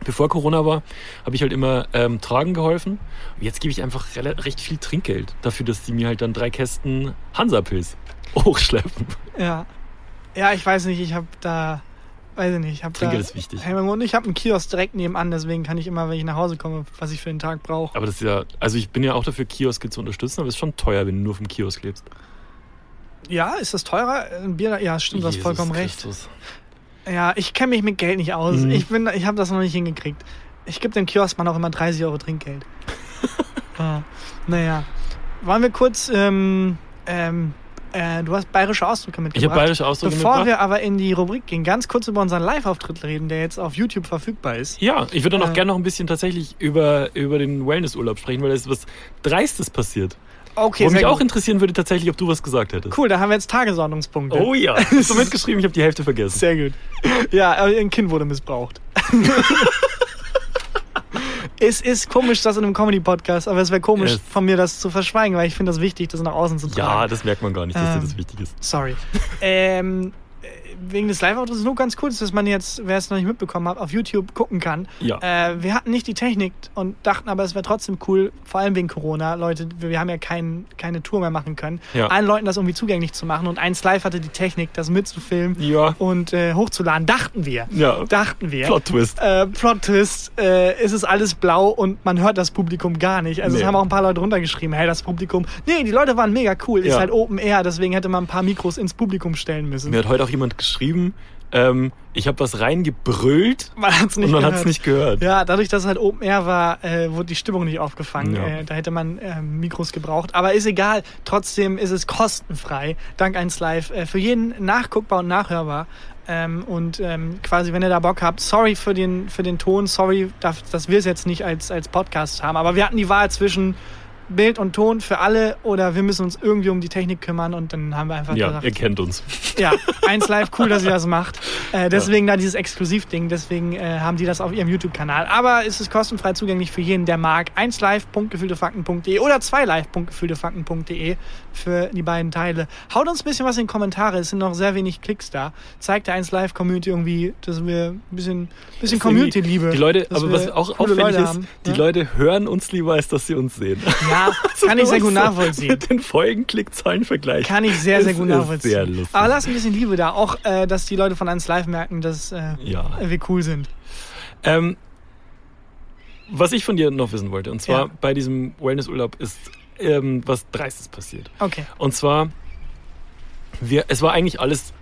bevor Corona war, habe ich halt immer ähm, tragen geholfen. Und jetzt gebe ich einfach recht viel Trinkgeld dafür, dass die mir halt dann drei Kästen Hansapilz [LAUGHS] hochschleppen. Ja. Ja, ich weiß nicht, ich habe da, weiß ich nicht, ich habe da... Trinkgeld ist wichtig. Und ich habe einen Kiosk direkt nebenan, deswegen kann ich immer, wenn ich nach Hause komme, was ich für den Tag brauche. Aber das ist ja, also ich bin ja auch dafür, Kioske zu unterstützen, aber es ist schon teuer, wenn du nur vom Kiosk lebst. Ja, ist das teurer? Ein Bier, ja, stimmt, du hast vollkommen recht. Christus. Ja, ich kenne mich mit Geld nicht aus. Mhm. Ich bin, ich habe das noch nicht hingekriegt. Ich gebe dem Kioskmann auch immer 30 Euro Trinkgeld. [LAUGHS] ah, naja. Wollen wir kurz, ähm, ähm, äh, du hast bayerische Ausdrücke Ich mitgebracht. habe bayerische Ausdrücke Bevor mitgebracht. wir aber in die Rubrik gehen, ganz kurz über unseren Live-Auftritt reden, der jetzt auf YouTube verfügbar ist. Ja, ich würde dann auch Äh. gerne noch ein bisschen tatsächlich über, über den Wellnessurlaub sprechen, weil da ist was Dreistes passiert. Okay, Wo mich auch gut. interessieren würde tatsächlich, ob du was gesagt hättest. Cool, da haben wir jetzt Tagesordnungspunkte. Oh ja, [LAUGHS] hast du mitgeschrieben? Ich habe die Hälfte vergessen. Sehr gut. Ja, ein Kind wurde missbraucht. [LAUGHS] es ist komisch, das in einem Comedy-Podcast, aber es wäre komisch Yes. von mir, das zu verschweigen, weil ich finde das wichtig, das nach außen zu tragen. Ja, das merkt man gar nicht, dass dir Ähm. das wichtig ist. Sorry. [LAUGHS] ähm, äh, wegen des Live-Autos ist nur ganz kurz, dass man jetzt, wer es noch nicht mitbekommen hat, auf YouTube gucken kann. Ja. Äh, wir hatten nicht die Technik und dachten aber, es wäre trotzdem cool, vor allem wegen Corona. Leute, wir, haben ja kein, keine Tour mehr machen können. Ja. Allen Leuten das irgendwie zugänglich zu machen und eins Live hatte die Technik, das mitzufilmen Ja. und äh, hochzuladen. Dachten wir. Ja. Dachten wir. Plot Twist. Äh, Plot-Twist, äh, es ist alles blau und man hört das Publikum gar nicht. Also es Nee. haben auch ein paar Leute runtergeschrieben, hey, das Publikum. Nee, die Leute waren mega cool. Ist halt Open Air, deswegen hätte man ein paar Mikros ins Publikum stellen müssen. Mir hat heute auch jemand geschrieben, ähm, ich habe was reingebrüllt Man hat's nicht und man hat es nicht gehört. Ja, dadurch, dass es halt Open Air war, äh, wurde die Stimmung nicht aufgefangen. Ja. Äh, da hätte man äh, Mikros gebraucht. Aber ist egal. Trotzdem ist es kostenfrei. Dank 1 Live. Äh, für jeden nachguckbar und nachhörbar. Ähm, und ähm, quasi, wenn ihr da Bock habt, sorry für den, für den Ton, sorry, dass, dass wir es jetzt nicht als, als Podcast haben. Aber wir hatten die Wahl zwischen Bild und Ton für alle oder wir müssen uns irgendwie um die Technik kümmern und dann haben wir einfach Ja, gesagt, ihr kennt uns. ja, 1 Live, cool, dass ihr das macht. Äh, deswegen da dieses Exklusivding, deswegen äh, haben die das auf ihrem YouTube-Kanal. Aber es ist kostenfrei zugänglich für jeden, der mag. 1 live.gefühltefakten.de oder 2 live.gefühltefakten.de für die beiden Teile. Haut uns ein bisschen was in die Kommentare, es sind noch sehr wenig Klicks da. Zeigt der 1 Live Community irgendwie, dass wir ein bisschen, bisschen Community-Liebe. Die Leute, aber was auch auffällig Leute ist, haben. die Ja? Leute hören uns lieber, als dass sie uns sehen. Ja, [LAUGHS] kann ich sehr gut nachvollziehen. Mit den Folgenklickzahlen vergleichen. Kann ich sehr, sehr gut nachvollziehen. Sehr lustig. Aber lass ein bisschen Liebe da. Auch, äh, dass die Leute von 1 Live merken, dass äh, Ja. wir cool sind. Ähm, was ich von dir noch wissen wollte, und zwar Ja. bei diesem Wellnessurlaub ist ähm, was Dreistes passiert. Okay. Und zwar, wir, es war eigentlich alles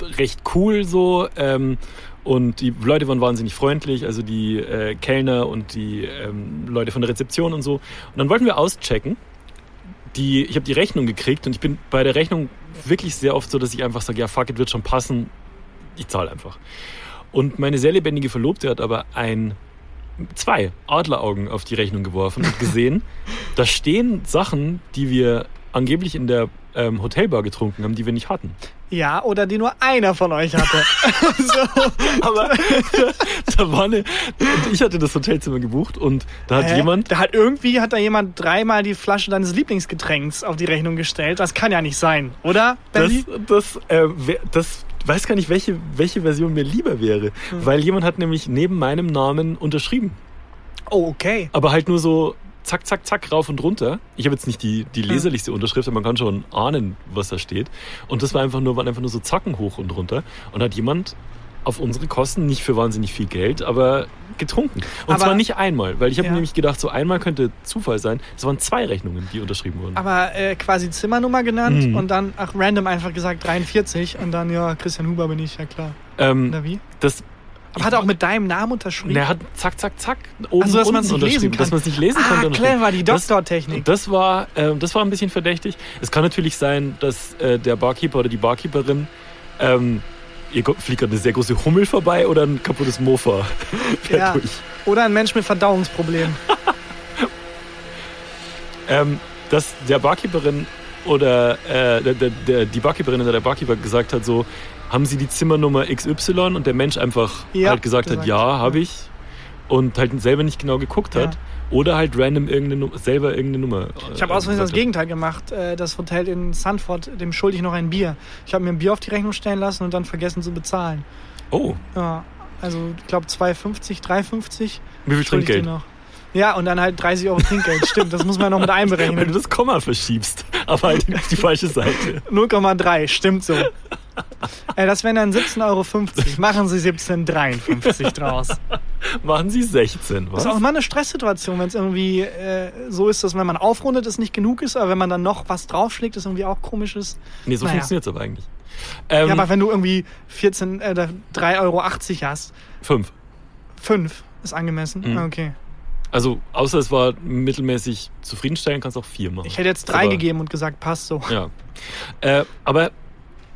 recht cool so ähm, und die Leute waren wahnsinnig freundlich, also die äh, Kellner und die ähm, Leute von der Rezeption und so. Und dann wollten wir auschecken. Die, ich habe die Rechnung gekriegt und ich bin bei der Rechnung wirklich sehr oft so, dass ich einfach sage, ja fuck, it wird schon passen, ich zahle einfach. Und meine sehr lebendige Verlobte hat aber ein zwei Adleraugen auf die Rechnung geworfen und gesehen, [LAUGHS] da stehen Sachen, die wir angeblich in der ähm, Hotelbar getrunken haben, die wir nicht hatten. Ja, oder die nur einer von euch hatte. [LAUGHS] so. Aber [LAUGHS] da war eine, ich hatte das Hotelzimmer gebucht und da hat Hä? jemand, Da hat irgendwie hat da jemand dreimal die Flasche deines Lieblingsgetränks auf die Rechnung gestellt. Das kann ja nicht sein, oder? das, Benny? das, äh, das weiß gar nicht, welche, welche Version mir lieber wäre, weil jemand hat nämlich neben meinem Namen unterschrieben. Oh, okay. Aber halt nur so zack, zack, zack, rauf und runter. Ich habe jetzt nicht die, die leserlichste Unterschrift, aber man kann schon ahnen, was da steht. Und das war einfach nur, waren einfach nur so Zacken hoch und runter. Und hat jemand auf unsere Kosten, nicht für wahnsinnig viel Geld, aber getrunken. Und Aber- zwar nicht einmal, weil ich habe Ja. nämlich gedacht, so einmal könnte Zufall sein. Es waren zwei Rechnungen, die unterschrieben wurden. Aber äh, quasi Zimmernummer genannt Mhm. und dann ach, random einfach gesagt 43 und dann, ja, Christian Huber bin ich, ja klar. ähm, Oder wie? das, Aber hat er auch mit deinem Namen unterschrieben? er hat zack, zack, zack, oben Also, dass unten unterschrieben. Dass man es nicht lesen ah, konnte. clever, die Das- Doktortechnik. Das war, ähm, das war ein bisschen verdächtig. Es kann natürlich sein, dass äh, der Barkeeper oder die Barkeeperin, ähm, ihr fliegt gerade eine sehr große Hummel vorbei oder ein kaputtes Mofa [LAUGHS] fährt Ja. durch. Oder ein Mensch mit Verdauungsproblemen. [LAUGHS] Ähm, dass der Barkeeperin oder äh, der, der, der, die Barkeeperin oder der Barkeeper gesagt hat, so, haben Sie die Zimmernummer XY und der Mensch einfach Ja, halt gesagt gesagt, hat, ja, habe ich und halt selber nicht genau geguckt hat. Ja. Oder halt random irgendeine, selber irgendeine Nummer. Ich habe äh, aus Versehen das. Gegenteil gemacht. Äh, Das Hotel in Sanford, dem schulde ich noch ein Bier. Ich habe mir ein Bier auf die Rechnung stellen lassen und dann vergessen zu bezahlen. Oh, Ja, also ich glaube 2,50, 3,50. wie viel Trinkgeld? noch. Ja, und dann halt 30 Euro Trinkgeld. Stimmt, das muss man noch mit Wenn du einberechnen. das Komma verschiebst, aber halt auf die falsche Seite. 0,3, stimmt so. Äh, das wären dann 17,50 Euro. Machen Sie 17,53 draus. Machen Sie 16, Das was? ist auch immer eine Stresssituation, wenn es irgendwie äh, so ist, dass wenn man aufrundet, es nicht genug ist, aber wenn man dann noch was draufschlägt, das irgendwie auch komisch ist. Nee, so Naja. funktioniert es aber eigentlich. Ähm, Ja, aber wenn du irgendwie 14, äh, 3,80 Euro hast, fünf. 5 ist angemessen. Mhm. Okay. Also, außer es war mittelmäßig zufriedenstellend, kannst du auch vier machen. Ich hätte jetzt 3 Aber- gegeben und gesagt, passt so. Ja. Äh, aber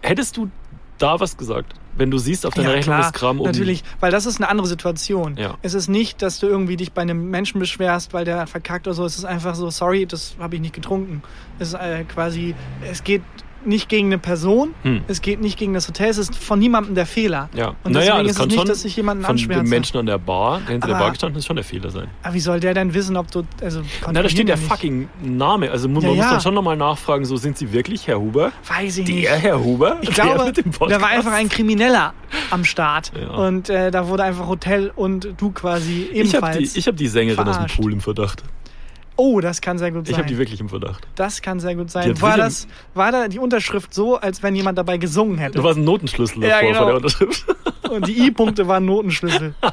hättest du da was gesagt? Wenn du siehst, auf deiner Rechnung ist Kram um. natürlich, weil das ist eine andere Situation. Ja. Es ist nicht, dass du irgendwie dich bei einem Menschen beschwerst, weil der verkackt oder so. Es ist einfach so, sorry, das habe ich nicht getrunken. Es ist äh, quasi, es geht nicht gegen eine Person, Hm. es geht nicht gegen das Hotel, es ist von niemandem der Fehler. Ja, Und naja, deswegen ist es nicht, dass ich jemanden von anschwärze. dem Menschen an der Bar, der hinter der Aber- Bar gestanden ist, schon der Fehler sein. Aber wie soll der denn wissen, ob du, also Na, da steht der nicht. fucking Name. Also man Ja, muss ja. dann schon nochmal nachfragen, so sind Sie wirklich Herr Huber? Weiß ich nicht. Der Herr Huber? Ich der glaube, mit dem da war einfach ein Krimineller am Start. Ja. Und äh, da wurde einfach Hotel und du quasi Ich habe ebenfalls. die, ich hab die Sängerin aus verarscht. dem Pool im Verdacht. Oh, das kann sehr gut Ich sein. habe die wirklich im Verdacht. das kann sehr gut sein. War, das, war da die Unterschrift so, als wenn jemand dabei gesungen hätte? Du warst ein Notenschlüssel Ja, davor genau. vor der Unterschrift. Und die I-Punkte waren Notenschlüssel. [LAUGHS]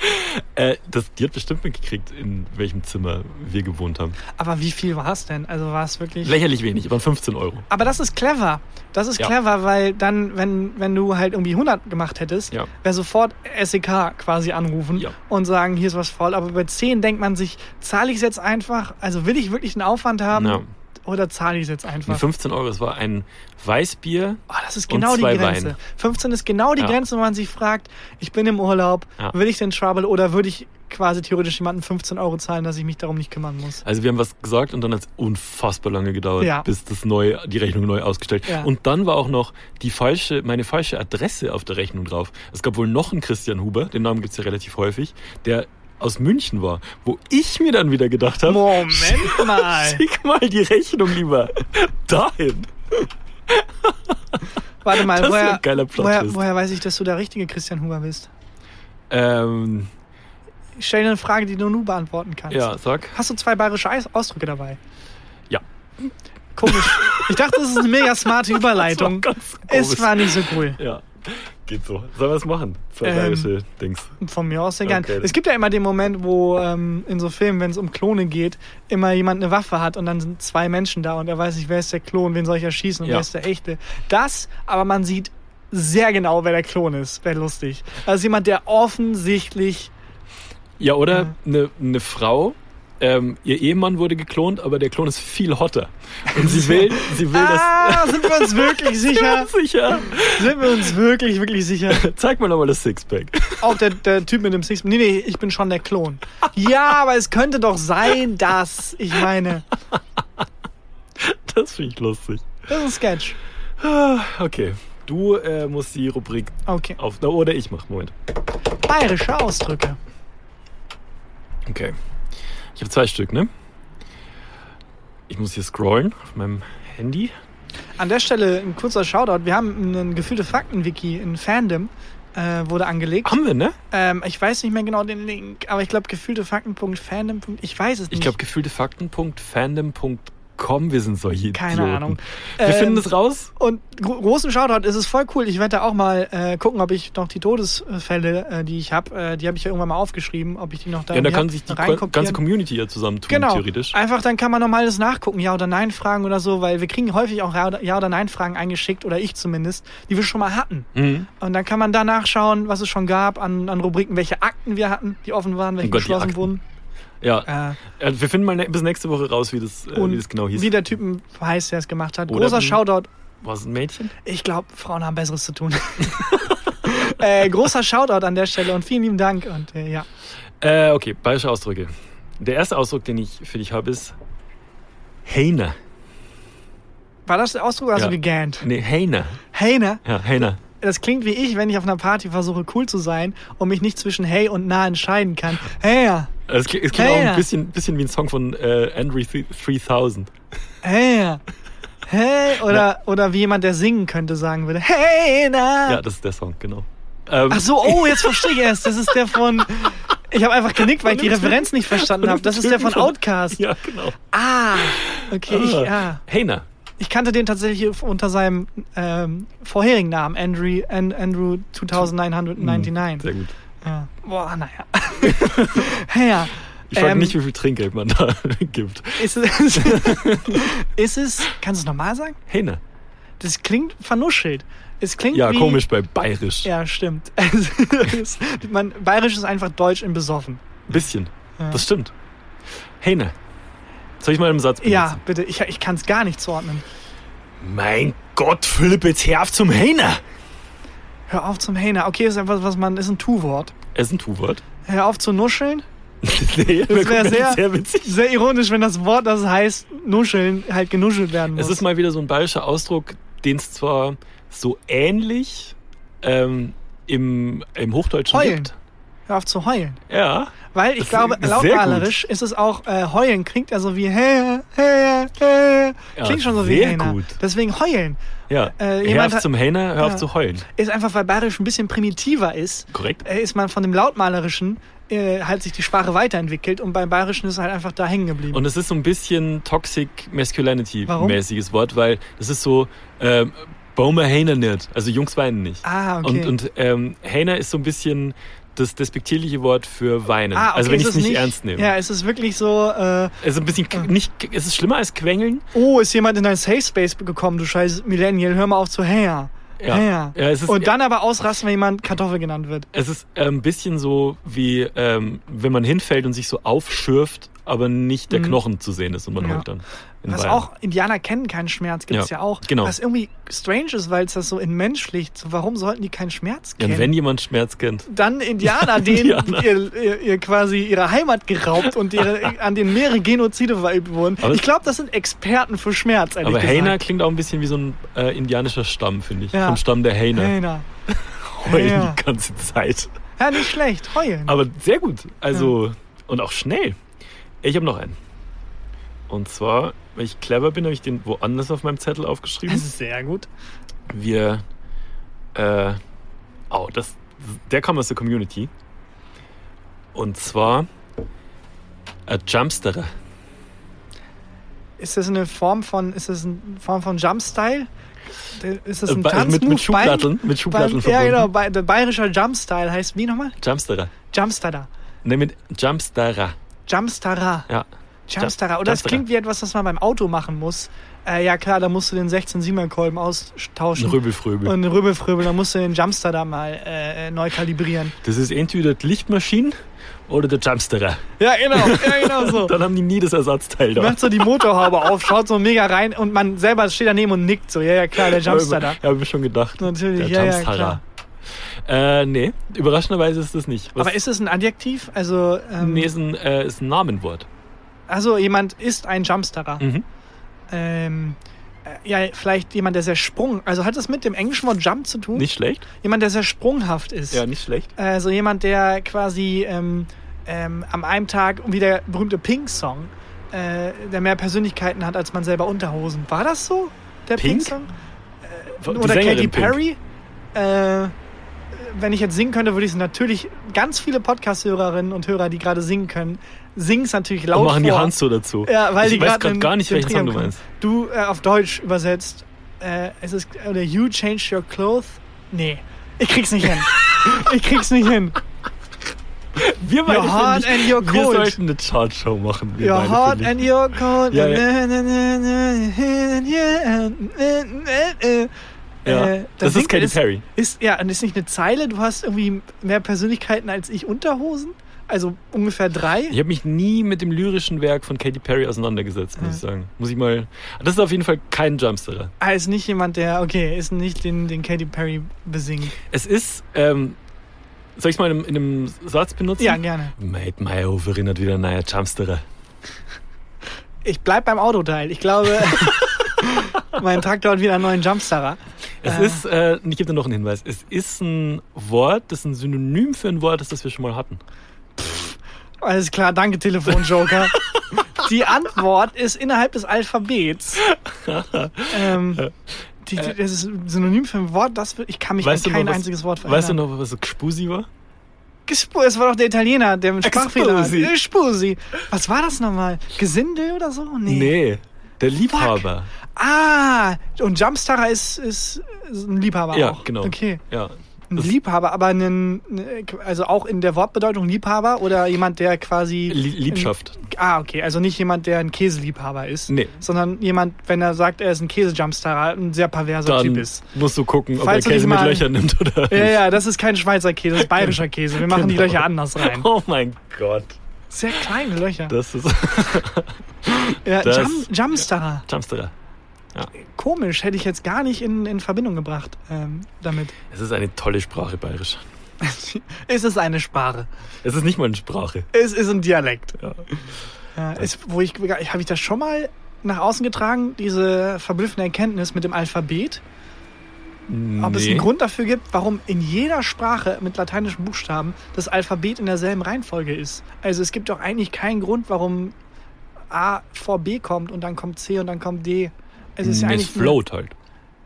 [LAUGHS] Äh, das, die hat bestimmt mitgekriegt, in welchem Zimmer wir gewohnt haben. Aber wie viel war es denn? Also war es wirklich. Lächerlich wenig, waren 15 Euro. Aber das ist clever. Das ist Ja. clever, weil dann, wenn, wenn du halt irgendwie 100 gemacht hättest, Ja. wäre sofort SEK quasi anrufen Ja. und sagen, hier ist was faul. Aber bei 10 denkt man sich, zahle ich es jetzt einfach? Also will ich wirklich einen Aufwand haben Oder zahle ich es jetzt einfach? 15 Euro, das war ein Weißbier. Oh, das ist Und genau die Grenze. Wein. 15 ist genau die Ja. Grenze, wo man sich fragt, ich bin im Urlaub, Ja. will ich den Trouble oder würde ich quasi theoretisch jemandem 15 Euro zahlen, dass ich mich darum nicht kümmern muss. Also wir haben was gesagt und dann hat es unfassbar lange gedauert, Ja. bis das neu, die Rechnung neu ausgestellt. Ja. Und dann war auch noch die falsche, meine falsche Adresse auf der Rechnung drauf. Es gab wohl noch einen Christian Huber, den Namen gibt's ja relativ häufig, der aus München war, wo ich mir dann wieder gedacht habe, Moment mal. [LAUGHS] schick mal die Rechnung lieber dahin. Warte mal, Das woher, woher, woher weiß ich, dass du der richtige Christian Huber bist? Ähm, Ich stelle dir eine Frage, die nur du beantworten kannst. ja, sag. Hast du zwei bayerische Ausdrücke dabei? Ja. Komisch. Ich dachte, das ist eine mega smarte [LAUGHS] Überleitung. War Es war nicht so cool. Ja, geht so. Sollen wir es machen? Zwei Ähm, Dings. Von mir aus sehr gern. Okay. Es gibt ja immer den Moment, wo ähm, in so Filmen, wenn es um Klone geht, immer jemand eine Waffe hat und dann sind zwei Menschen da und er weiß nicht, wer ist der Klon, wen soll ich erschießen und Ja. wer ist der echte. Das, aber man sieht sehr genau, wer der Klon ist. Wäre lustig. Also jemand, der offensichtlich. Ja, oder Ja. eine ne Frau, ähm, ihr Ehemann wurde geklont, aber der Klon ist viel hotter. Und sie [LAUGHS] will, sie will Ah, sind wir uns wirklich [LAUGHS] sicher? sicher. Sind wir uns wirklich, wirklich sicher? [LAUGHS] Zeig mal nochmal das Sixpack. Auch der, der Typ mit dem Six. Nee, nee, ich bin schon der Klon. Ja, aber es könnte doch sein, dass. Ich meine, Das finde ich lustig. das ist ein Sketch. [SIGHS] Okay. Du äh, musst die Rubrik Okay. auf. Oder ich mach. Moment. Bayerische Ausdrücke. Okay. Ich habe zwei Stück, ne? Ich muss hier scrollen auf meinem Handy. An der Stelle ein kurzer Shoutout. Wir haben einen gefühlte Fakten-Wiki in Fandom. Äh, wurde angelegt. Haben wir, ne? Ähm, ich weiß nicht mehr genau den Link, aber ich glaube gefühlte Fakten.fandom. Ich weiß es Ich nicht. glaube, gefühltefakten.fandom.com. Wir sind solche Keine Idioten. Ahnung. Wir Ähm, finden es raus. Und gro großen Shoutout, es ist voll cool. Ich werde da auch mal äh, gucken, ob ich noch die Todesfälle, äh, die ich habe, äh, die habe ich ja irgendwann mal aufgeschrieben, ob ich die noch da Ja, da kann hab, sich die ganze Community ja zusammentun, Genau. theoretisch. Einfach dann kann man nochmal das nachgucken, Ja oder Nein Fragen oder so, weil wir kriegen häufig auch Ja oder, ja oder Nein Fragen eingeschickt oder ich zumindest, die wir schon mal hatten. Mhm. Und dann kann man da nachschauen, was es schon gab an, an Rubriken, welche Akten wir hatten, die offen waren, welche Oh Gott, geschlossen wurden. Ja, Äh, äh, wir finden mal ne bis nächste Woche raus, wie das, äh, wie das genau hieß. wie der Typen heißt, der es gemacht hat. Oder Großer Shoutout. War es ein Mädchen? Ich glaube, Frauen haben Besseres zu tun. [LAUGHS] äh, großer Shoutout an der Stelle und vielen lieben Dank. Und äh, ja. Äh, okay, bayerische Ausdrücke. Der erste Ausdruck, den ich für dich habe, ist Heiner. War das der Ausdruck oder hast Ja. du gegähnt? Nee, Heiner. Hey, ne? Ja, Heiner. Das klingt wie ich, wenn ich auf einer Party versuche, cool zu sein und mich nicht zwischen hey und na entscheiden kann. Hey, ja. Es klingt, es klingt auch Heiner. ein bisschen, bisschen wie ein Song von äh, Andre 3000. hey, hey, [LAUGHS] oder, oder wie jemand, der singen könnte, sagen würde. Hey, na. Ja, das ist der Song, genau. Ähm, Ach so, oh, jetzt verstehe ich erst. Das ist der von. Ich habe einfach genickt, weil ich die Referenz nicht verstanden habe. Das ist der von Outcast. Ja, genau. Ah, okay, ich, Ah. ja. Heiner. Ich kannte den tatsächlich unter seinem ähm, vorherigen Namen, Andrew, An- Andrew 2999. Sehr gut. Ja. Boah, naja. [LAUGHS] ja. Ich frage Ähm, nicht, wie viel Trinkgeld man da [LAUGHS] gibt. Ist es, [LAUGHS] ist es, kannst du es nochmal sagen? Heiner. Das klingt vernuschelt. Es klingt Ja, wie, komisch bei bayerisch. Ja, stimmt. Man, Bayerisch ist einfach Deutsch in besoffen. Bisschen. Ja. Das stimmt. Heiner. Soll ich mal einen Satz benutzen? Ja, bitte, ich, ich kann es gar nicht zuordnen. Mein Gott, Philipp, jetzt hör auf zum Heiner. Hör auf zum Hähner. Okay, ist etwas, was man, ist ein Tu-Wort. Es ist ein Tu-Wort. Hör auf zu nuscheln. [LAUGHS] nee, Das wäre sehr, sehr witzig. sehr ironisch, wenn das Wort, das heißt nuscheln, halt genuschelt werden muss. Es ist mal wieder so ein bayerischer Ausdruck, den es zwar so ähnlich ähm, im, im Hochdeutschen Heulen. gibt. Hör auf zu heulen. Ja. Weil ich glaube, lautmalerisch ist es auch, äh, heulen klingt ja so wie hä, hä, hä. Ja, Klingt schon so wie Hähner. gut. Deswegen heulen Ja. Äh, hör auf zum Heiner, hör auf Ja. zu heulen. ist einfach, weil bayerisch ein bisschen primitiver ist. Korrekt. äh, ist man von dem lautmalerischen äh, halt sich die Sprache weiterentwickelt und beim bayerischen ist es halt einfach da hängen geblieben. Und es ist so ein bisschen Toxic Masculinity Warum? mäßiges Wort, weil das ist so ähm, Baumer Heiner nicht. Also Jungs weinen nicht. ah, okay. Und, und ähm, Heiner ist so ein bisschen das despektierliche Wort für weinen. ah, okay, also wenn ich es nicht, ernst nehme. Ja, es ist wirklich so, äh, Es ist ein bisschen nicht, es ist schlimmer als Quengeln. oh, ist jemand in dein Safe Space gekommen, du scheiß Millennial, hör mal auf zu her. Ja. Ja, es ist- und dann aber ausrasten, wenn jemand Kartoffel genannt wird. Es ist äh, ein bisschen so wie ähm, wenn man hinfällt und sich so aufschürft aber nicht der Knochen zu sehen ist und man Mhm. Ja. heult dann. Was Bayern. auch, Indianer kennen keinen Schmerz, gibt es Ja, ja, auch. genau. Was irgendwie strange ist, weil es das so entmenschlicht. Warum sollten die keinen Schmerz Ja, kennen? und wenn jemand Schmerz kennt, dann [LAUGHS] Indianer, denen Indianer. Ihr, ihr, ihr quasi ihre Heimat geraubt und ihre, [LAUGHS] an denen mehrere Genozide verübt wurden. Aber- ich glaube, das sind Experten für Schmerz, aber gesagt. Hainer klingt auch ein bisschen wie so ein äh, indianischer Stamm, finde ich. Ja. Vom Stamm der Hainer. Hainer. [LAUGHS] Heulen Ja. die ganze Zeit. Ja, nicht schlecht. Heulen. Aber sehr gut. Also, und auch schnell. Ich habe noch einen. Und zwar, weil ich clever bin, habe ich den woanders auf meinem Zettel aufgeschrieben. sehr gut. Wir, äh, oh, das, der kam aus der Community. Und zwar, ein Jumpsterer. Ist das eine Form von, ist das eine Form von Jumpstyle? Ist das Äh, ein bei- Tanzmove? mit, mit Schublatteln, mit Schublatteln ja, genau. Bei, der bayerischer Jumpstyle heißt wie nochmal? Jumpsterer. Jumpsterer. Ne, mit Jumpsterer. Jumpsterer. Ja. Jumpsterer. Oder das Jumpsterer. klingt wie etwas, was man beim Auto machen muss. Äh, ja klar, da musst du den 16-7er-Kolben Ein austauschen. Rübelfröbel. Und Rübelfröbel, da musst du den Jumpster da mal äh, neu kalibrieren. Das ist entweder die Lichtmaschine oder der Jumpsterer. Ja, genau, ja, genau so. [LAUGHS] Dann haben die nie das Ersatzteil da. Macht so die Motorhaube auf, schaut so mega rein und man selber steht daneben und nickt so. Ja, ja, klar, der Jumpster da. Ja, habe ich schon gedacht. Natürlich, der ja, ja, Jumpsterer. klar. Äh, nee, überraschenderweise ist das nicht. Was, Aber ist es ein Adjektiv? Also, ähm, nee, ist ein, äh, ist ein Namenwort. Also jemand ist ein Jumpsterer. Mhm. Ähm, äh, ja, vielleicht jemand, der sehr sprung. Also hat das mit dem englischen Wort Jump zu tun? Nicht schlecht? Jemand, der sehr sprunghaft ist. Ja, nicht schlecht. Also jemand, der quasi ähm, ähm, am einem Tag, wie der berühmte Pink-Song, äh, der mehr Persönlichkeiten hat als man selber Unterhosen. War das so? Der Pink? Pink-Song? Die Oder Sängerin Katy Pink. Perry? Äh, wenn ich jetzt singen könnte, würde ich es natürlich, ganz viele Podcast-Hörerinnen und Hörer, die gerade singen können, singen es natürlich laut Und machen die vor. Hand so dazu. Ja, weil ich die weiß gerade gar nicht, welchen Song du meinst. Du äh, auf Deutsch übersetzt, äh, es ist oder You change your clothes. Nee, ich krieg's nicht hin. [LAUGHS] ich krieg's nicht hin. Wir beide Your finden and your nicht- Wir cold. sollten eine Chartshow machen. Wir finde ich. and you're cold. Ja, Äh, Ja, das ist Katy Perry. Ist, ja, und ist nicht eine Zeile, du hast irgendwie mehr Persönlichkeiten als ich Unterhosen? Also ungefähr drei? Ich habe mich nie mit dem lyrischen Werk von Katy Perry auseinandergesetzt, muss ich sagen. Muss ich mal. Das ist auf jeden Fall kein Jumpsterer. Ah, ist nicht jemand, der, okay, ist nicht den, den Katy Perry besingt. Es ist, ähm, soll ich es mal in, einem- in einem Satz benutzen? Ja, gerne. Mate Meyerhof erinnert wieder an einen Jumpsterer. Ich bleib beim Autoteil. Ich glaube, [LAUGHS] mein Traktor hat wieder einen neuen Jumpstarter. Es Äh. ist, äh, ich gebe dir noch einen Hinweis. Es ist ein Wort, das ein Synonym für ein Wort ist, das wir schon mal hatten. Alles klar, danke Telefonjoker. [LAUGHS] Die Antwort ist innerhalb des Alphabets. [LAUGHS] ähm, die, die, das ist Synonym für ein Wort, das ich kann mich Weißt an kein noch, was- einziges Wort Weißt du noch, was so Gspusi war? Gespu, es war doch der Italiener, der mit Sprachfehler hat. Gespusi. Äh, Spusi. Was war das nochmal? Gesindel oder so? Nee. Nee, der Liebhaber. Ah, und Jumpstarter ist, ist, ist ein Liebhaber Ja, auch. genau. Okay. Ja. Ein Das- Liebhaber, aber einen, also auch in der Wortbedeutung Liebhaber oder jemand, der quasi. Lie- Liebschaft. Ah, okay. Also nicht jemand, der ein Käseliebhaber ist. Nee. Sondern jemand, wenn er sagt, er ist ein Käsejumpstarter, ein sehr perverser Dann Typ ist. musst du gucken, ob Falls du er Käse mit Löchern nimmt oder Ja, ja, das ist kein Schweizer Käse, das ist bayerischer [LAUGHS] Käse. Wir machen die Genau. Löcher anders rein. Oh mein Gott. Sehr kleine Löcher. Das ist ja, [LAUGHS] das- Jum, Jumpstarter. Jumpsterer. Komisch, hätte ich jetzt gar nicht in, in Verbindung gebracht ähm, damit. Es ist eine tolle Sprache, bayerisch. [LAUGHS] es ist eine Sprache. Es ist nicht mal eine Sprache. Es ist ein Dialekt. Ja. Ja, ist, wo ich, habe ich das schon mal nach außen getragen, diese verblüffende Erkenntnis mit dem Alphabet? Ob es Nee. einen Grund dafür gibt, warum in jeder Sprache mit lateinischen Buchstaben das Alphabet in derselben Reihenfolge ist. Also es gibt doch eigentlich keinen Grund, warum A vor B kommt und dann kommt C und dann kommt D. Es ist ja Nee, eigentlich float halt.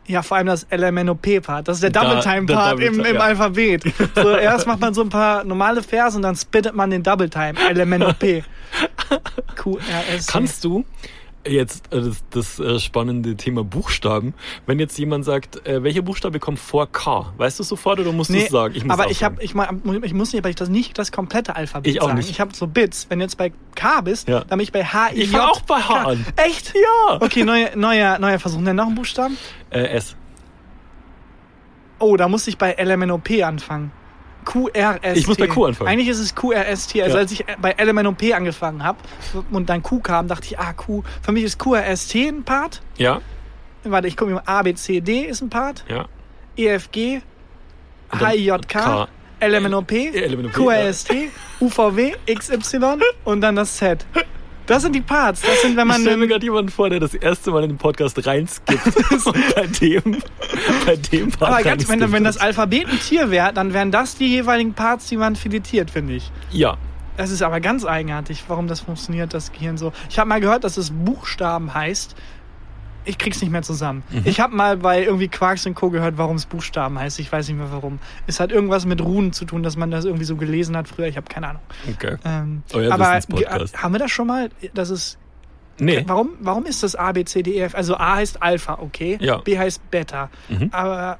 Ja, vor allem das LMNOP-Part. Das ist der Double-Time-Part der im, Double- im ja. Alphabet. So, [LAUGHS] erst macht man so ein paar normale Verse und dann spittet man den Double-Time. LMNOP. [LAUGHS] Q, R, S, C. Kannst du jetzt äh, das, das äh, spannende Thema Buchstaben, wenn jetzt jemand sagt, äh, welcher Buchstabe kommt vor K? Weißt du sofort oder musst du Nee, es sagen? Ich muss aber ich, hab, ich, ich muss nicht, aber ich das nicht das komplette Alphabet Ich auch sagen. nicht. Ich habe so Bits. Wenn du jetzt bei K bist, Ja. dann bin ich bei H, I, Ich war auch bei H K. an. Echt? Ja. Okay, neuer, neuer, neuer Versuch. Nenn noch einen Buchstaben. Äh, S. Oh, da muss ich bei LMNOP anfangen. QRST. Ich muss bei Q anfangen. Eigentlich ist es QRST. Also Ja. als ich bei Element und P angefangen habe und dann Q kam, dachte ich, ah, Q. Für mich ist QRST ein Part. Ja, Warte, ich gucke mal. A, B, C, D ist ein Part. ja. EFG, HIJK. LMNOP, LMNOP, QRST, UVW, XY und dann das Z. Das sind die Parts. Das sind, wenn Ich man stelle mir gerade jemanden vor, der das erste Mal in den Podcast reinskippt [LAUGHS] und bei dem, bei dem Part aber ganz, wenn, wenn das Alphabet ein Tier wäre, dann wären das die jeweiligen Parts, die man filetiert, finde ich. Ja, Das ist aber ganz eigenartig, warum das funktioniert, das Gehirn so. Ich habe mal gehört, dass es Buchstaben heißt. Ich krieg's nicht mehr zusammen. Mhm. Ich habe mal bei irgendwie Quarks und Co. gehört, warum es Buchstaben heißt. Ich weiß nicht mehr warum. Es hat irgendwas mit Runen zu tun, dass man das irgendwie so gelesen hat früher. Ich habe keine Ahnung. okay. Ähm, Euer aber Wissenspodcast. ge- haben wir das schon mal? Dass es Nee, Warum, warum ist das A, B, C, D, E, F? Also A heißt Alpha, okay. Ja. B heißt Beta. Mhm. Aber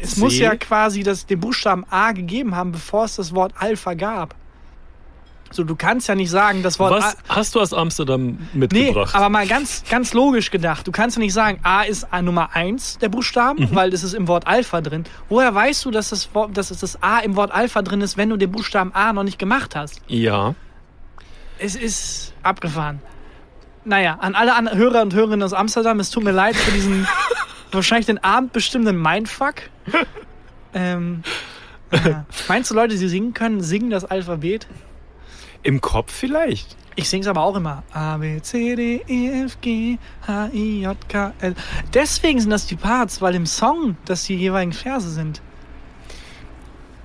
es C? muss ja quasi das, den Buchstaben A gegeben haben, bevor es das Wort Alpha gab. So, du kannst ja nicht sagen, das Wort was A. hast du aus Amsterdam Nee, mitgebracht? aber mal ganz, ganz logisch gedacht. Du kannst ja nicht sagen, A ist A Nummer 1 der Buchstaben, Mhm. weil das ist im Wort Alpha drin. Woher weißt du, dass das, Wort, dass es das A im Wort Alpha drin ist, wenn du den Buchstaben A noch nicht gemacht hast? ja. Es ist abgefahren. Naja, an alle an Hörer und Hörerinnen aus Amsterdam, es tut mir leid für diesen [LAUGHS] wahrscheinlich den Abend bestimmenden Mindfuck. Ähm, ja. [LAUGHS] Meinst du, Leute, die singen können, singen das Alphabet? Im Kopf vielleicht. Ich sing's aber auch immer. A, B, C, D, E, F, G, H, I, J, K, L. Deswegen sind das die Parts, weil im Song das die jeweiligen Verse sind.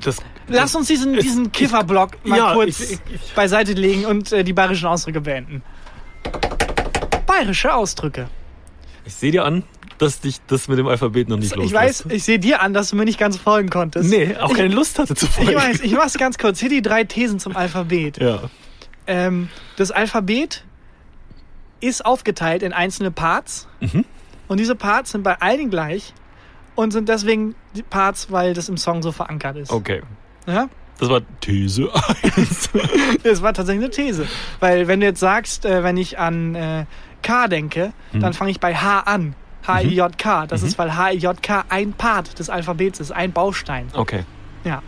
Das, Lass uns diesen, Es- diesen Kifferblock mal ja, kurz ich- ich- beiseite legen und äh, die bayerischen Ausdrücke beenden. Bayerische Ausdrücke. ich sehe dir an, dass dich das mit dem Alphabet noch nicht Ich weiß, ich sehe dir an, dass du mir nicht ganz folgen konntest. Nee, auch keine Lust hatte zu folgen. Ich weiß, ich mach's ganz kurz. Hier die drei Thesen zum Alphabet. Ja. Ähm, das Alphabet ist aufgeteilt in einzelne Parts. Mhm. Und diese Parts sind bei allen gleich und sind deswegen Parts, weil das im Song so verankert ist. Okay. Ja? Das war These 1. [LAUGHS] Das war tatsächlich eine These. Weil wenn du jetzt sagst, äh, wenn ich an äh, K denke, Mhm. dann fange ich bei H an. H-I-J-K. Das ist, weil H-I-J-K ein Part des Alphabets ist, ein Baustein. Okay. Ja.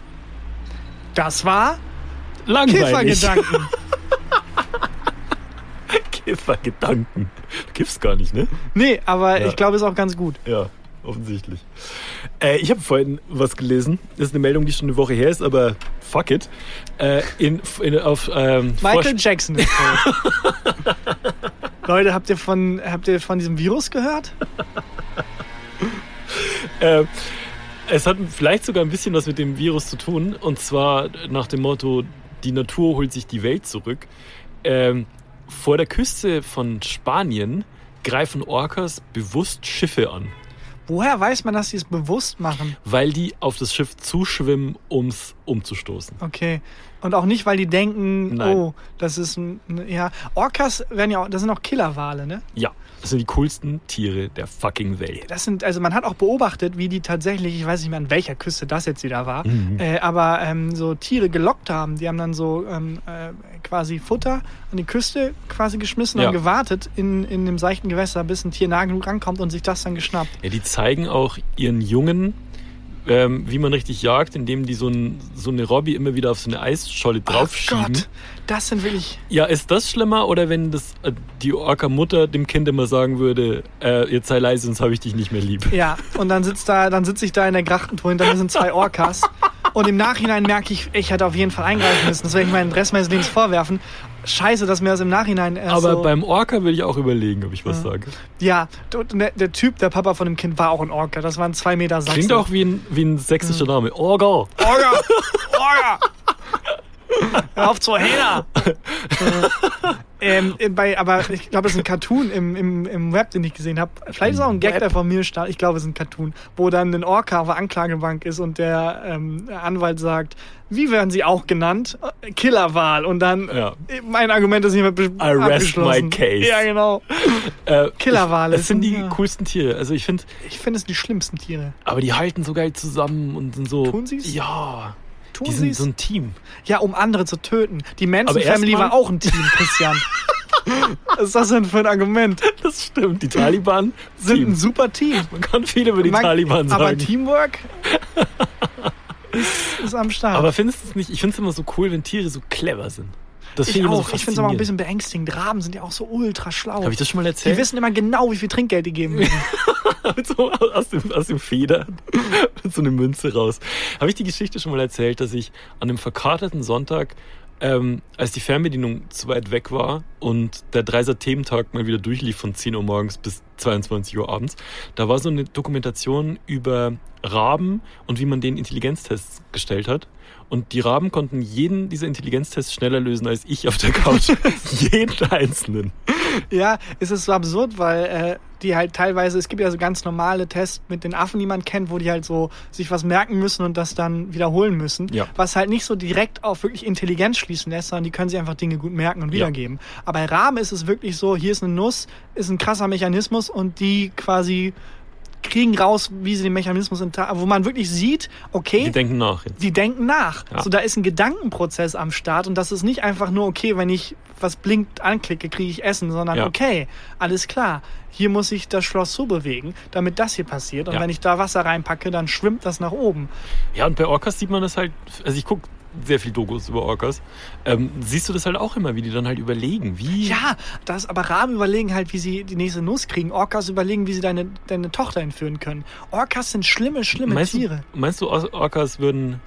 Das war Langweilig. Kiffergedanken. [LAUGHS] Kiffergedanken. Du kiffst gar nicht, ne? nee, aber Ja. ich glaube, ist auch ganz gut. Ja, offensichtlich. Äh, ich habe vorhin was gelesen. Das ist eine Meldung, die schon eine Woche her ist, aber fuck it. Äh, in, in, auf, ähm, Michael Forsch- Jackson ist tot. [LAUGHS] Leute, habt ihr, von, habt ihr von diesem Virus gehört? Äh, es hat vielleicht sogar ein bisschen was mit dem Virus zu tun. Und zwar nach dem Motto, die Natur holt sich die Welt zurück. Ähm, vor der Küste von Spanien greifen Orcas bewusst Schiffe an, Woher weiß man, dass sie es bewusst machen? weil die auf das Schiff zuschwimmen, um es umzustoßen. Okay. Und auch nicht, weil die denken, Nein. oh, das ist ein. Ja, Orcas werden ja auch, das sind auch Killerwale, ne? Ja, das sind die coolsten Tiere der fucking Welt. Das sind, also man hat auch beobachtet, wie die tatsächlich, ich weiß nicht mehr an welcher Küste das jetzt wieder war, Mhm. äh, aber ähm, so Tiere gelockt haben. Die haben dann so ähm, äh, quasi Futter an die Küste quasi geschmissen Ja. und gewartet in, in dem seichten Gewässer, bis ein Tier nah genug rankommt und sich das dann geschnappt. Ja, die zeigen auch ihren Jungen, ähm, wie man richtig jagt, indem die so, ein, so eine Robby immer wieder auf so eine Eisscholle draufschieben. Oh Gott, das sind wirklich. Ja, ist das schlimmer oder wenn das äh, die Orca-Mutter dem Kind immer sagen würde, äh, jetzt sei leise, sonst habe ich dich nicht mehr lieb. Ja, und dann sitzt da, dann sitze ich da in der Grachtentour, hinter mir sind zwei Orcas. Und im Nachhinein merke ich, ich hätte auf jeden Fall eingreifen müssen. Das werde ich meinen Rest meines Lebens vorwerfen. Scheiße, dass mir das im Nachhinein erst Aber so, beim Orca will ich auch überlegen, ob ich was sage. Ja, der, der Typ, der Papa von dem Kind, war auch ein Orca. Das waren zwei Meter Sachsen. Klingt auch wie ein, wie ein sächsischer Hm. Name. Orga. Orga! [LAUGHS] Orga! Hör auf zu Hähner! [LAUGHS] ähm, bei, aber ich glaube, es ist ein Cartoon im, im, im Web, den ich gesehen habe. Vielleicht ist es auch ein Gag, Web? der von mir stammt. Ich glaube, es ist ein Cartoon, wo dann ein Orca auf der Anklagebank ist und der ähm, Anwalt sagt, wie werden sie auch genannt? Äh, Killerwahl. Und dann, Ja. äh, mein Argument ist hiermit be- Arrest abgeschlossen. my case. Ja, genau. [LAUGHS] Äh, Killerwale Das sind die sind, ja. coolsten Tiere. Also ich finde, Ich finde es die schlimmsten Tiere. aber die halten so geil zusammen und sind so. Tun sie's? Ja. Tun Die sind so ein Team. Ja, um andere zu töten. Die Manson Family war auch ein Team, Christian. [LAUGHS] Was ist das denn für ein Argument? Das stimmt. Die Taliban Sind Team. ein super Team. Man kann viel über die Man- Taliban sagen. Aber Teamwork? [LAUGHS] ist, ist am Start. Aber findest du es nicht, ich finde es immer so cool, wenn Tiere so clever sind. Das ich auch. so ich finde es aber auch ein bisschen beängstigend. Raben sind ja auch so ultra schlau. Habe ich das schon mal Die erzählt? wissen immer genau, wie viel Trinkgeld die geben müssen. [LAUGHS] So aus dem, aus dem Feder [LAUGHS] mit so eine Münze raus. Habe ich die Geschichte schon mal erzählt, dass ich an einem verkaterten Sonntag, ähm, als die Fernbedienung zu weit weg war und der Dreiser Thementag mal wieder durchlief von 10 Uhr morgens bis 22 Uhr abends, da war so eine Dokumentation über Raben und wie man den Intelligenztests gestellt hat. Und die Raben konnten jeden dieser Intelligenztests schneller lösen als ich auf der Couch. [LAUGHS] jeden einzelnen. Ja, es ist so absurd, weil äh, die halt teilweise, es gibt ja so ganz normale Tests mit den Affen, die man kennt, wo die halt so sich was merken müssen und das dann wiederholen müssen. Ja. Was halt nicht so direkt auf wirklich Intelligenz schließen lässt, sondern die können sich einfach Dinge gut merken und wiedergeben. Aber bei Raben ist es wirklich so, hier ist eine Nuss, ist ein krasser Mechanismus und die quasi kriegen raus, wie sie den Mechanismus, in, wo man wirklich sieht, okay, Die denken nach. Jetzt. die denken nach. Ja. So, da ist ein Gedankenprozess am Start und das ist nicht einfach nur, okay, wenn ich was blinkt anklicke, kriege ich Essen, sondern Ja. okay, alles klar, hier muss ich das Schloss so bewegen, damit das hier passiert. Und Ja. wenn ich da Wasser reinpacke, dann schwimmt das nach oben. Ja, und bei Orcas sieht man das halt, also ich gucke sehr viel Dokus über Orcas, ähm, siehst du das halt auch immer, wie die dann halt überlegen, wie... Ja, das aber Raben überlegen halt, wie sie die nächste Nuss kriegen. Orcas überlegen, wie sie deine, deine Tochter entführen können. Orcas sind schlimme, schlimme meinst Tiere. Du, meinst du, Or- Orcas würden,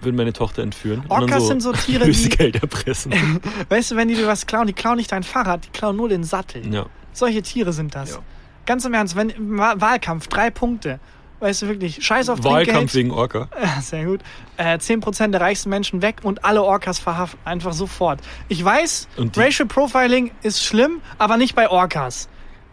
würden meine Tochter entführen? Orcas sind so Tiere, [LAUGHS] die- Lösegeld erpressen. [LAUGHS] Weißt du, wenn die dir was klauen, die klauen nicht dein Fahrrad, die klauen nur den Sattel. ja. Solche Tiere sind das. Ja. Ganz im Ernst, wenn Wa- Wahlkampf, drei Punkte. Weißt du wirklich, scheiß auf Wahlkampf Trinkgeld. wegen Orca. [LAUGHS] Sehr gut. Äh, 10% der reichsten Menschen weg und alle Orcas verhaften. Einfach sofort. Ich weiß, Racial Profiling ist schlimm, aber nicht bei Orcas.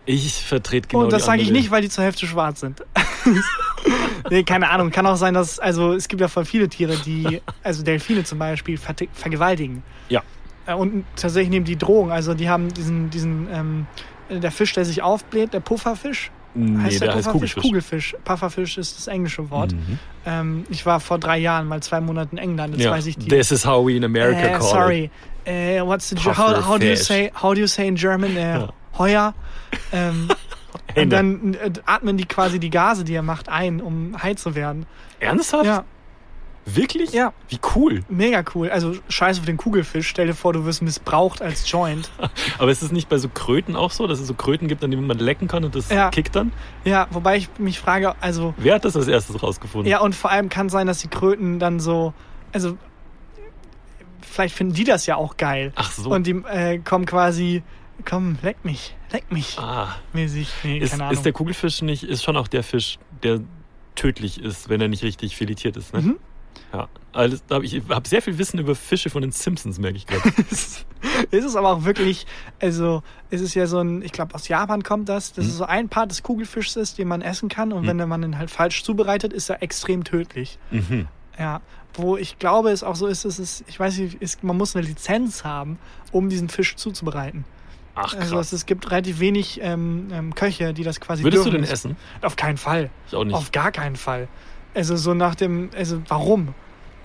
Ich vertrete genau und das sage ich nicht, weil die zur Hälfte schwarz sind. [LAUGHS] nee, keine Ahnung. Kann auch sein, dass, also es gibt ja voll viele Tiere, die, [LAUGHS] also Delfine zum Beispiel, ver vergewaltigen. Ja. Äh, Und tatsächlich nehmen die Drogen. Also die haben diesen, diesen, ähm, der Fisch, der sich aufbläht, der Pufferfisch. Nee, heißt der heißt Pufferfisch? Kugelfisch. Kugelfisch. Pufferfisch ist das englische Wort. Mhm. Ähm, ich war vor drei Jahren mal zwei Monate in England. Jetzt Ja. weiß ich die. This is how we in America äh, call sorry. Äh, what's the how, how do you say how do you say in German? Äh, Ja. Heuer. Ähm, [LAUGHS] und dann äh, atmen die quasi die Gase, die er macht, ein, um high zu werden. Ernsthaft? Ja, Wirklich? Ja. Wie cool. mega cool. Also scheiß auf den Kugelfisch. Stell dir vor, du wirst missbraucht als Joint. [LAUGHS] Aber ist es nicht bei so Kröten auch so, dass es so Kröten gibt, an denen man lecken kann und das Ja. kickt dann? Ja, wobei ich mich frage, also Wer hat das als erstes rausgefunden? Ja, und vor allem kann sein, dass die Kröten dann so, also vielleicht finden die das ja auch geil. Ach so. Und die äh, kommen quasi, komm, leck mich, leck mich, ah. mäßig. Nee, Ist, keine Ahnung. ist der Kugelfisch nicht, ist schon auch der Fisch, der tödlich ist, wenn er nicht richtig filetiert ist, ne? Mhm. Ja. Da hab ich habe sehr viel Wissen über Fische von den Simpsons, merke ich gerade. [LAUGHS] ist es aber auch wirklich, also es ist ja so ein, ich glaube aus Japan kommt das, das Mhm. ist so ein Part des Kugelfischs ist, den man essen kann und Mhm. wenn man ihn halt falsch zubereitet, ist er extrem tödlich. mhm. Ja, wo ich glaube, es auch so ist, es ist, ich weiß nicht, ist, man muss eine Lizenz haben, um diesen Fisch zuzubereiten. Ach krass. Also es, es gibt relativ wenig ähm, ähm, Köche, die das quasi Würdest du dürfen. den essen? Auf keinen Fall. Ich auch nicht. Auf gar keinen Fall. Also so nach dem, also warum?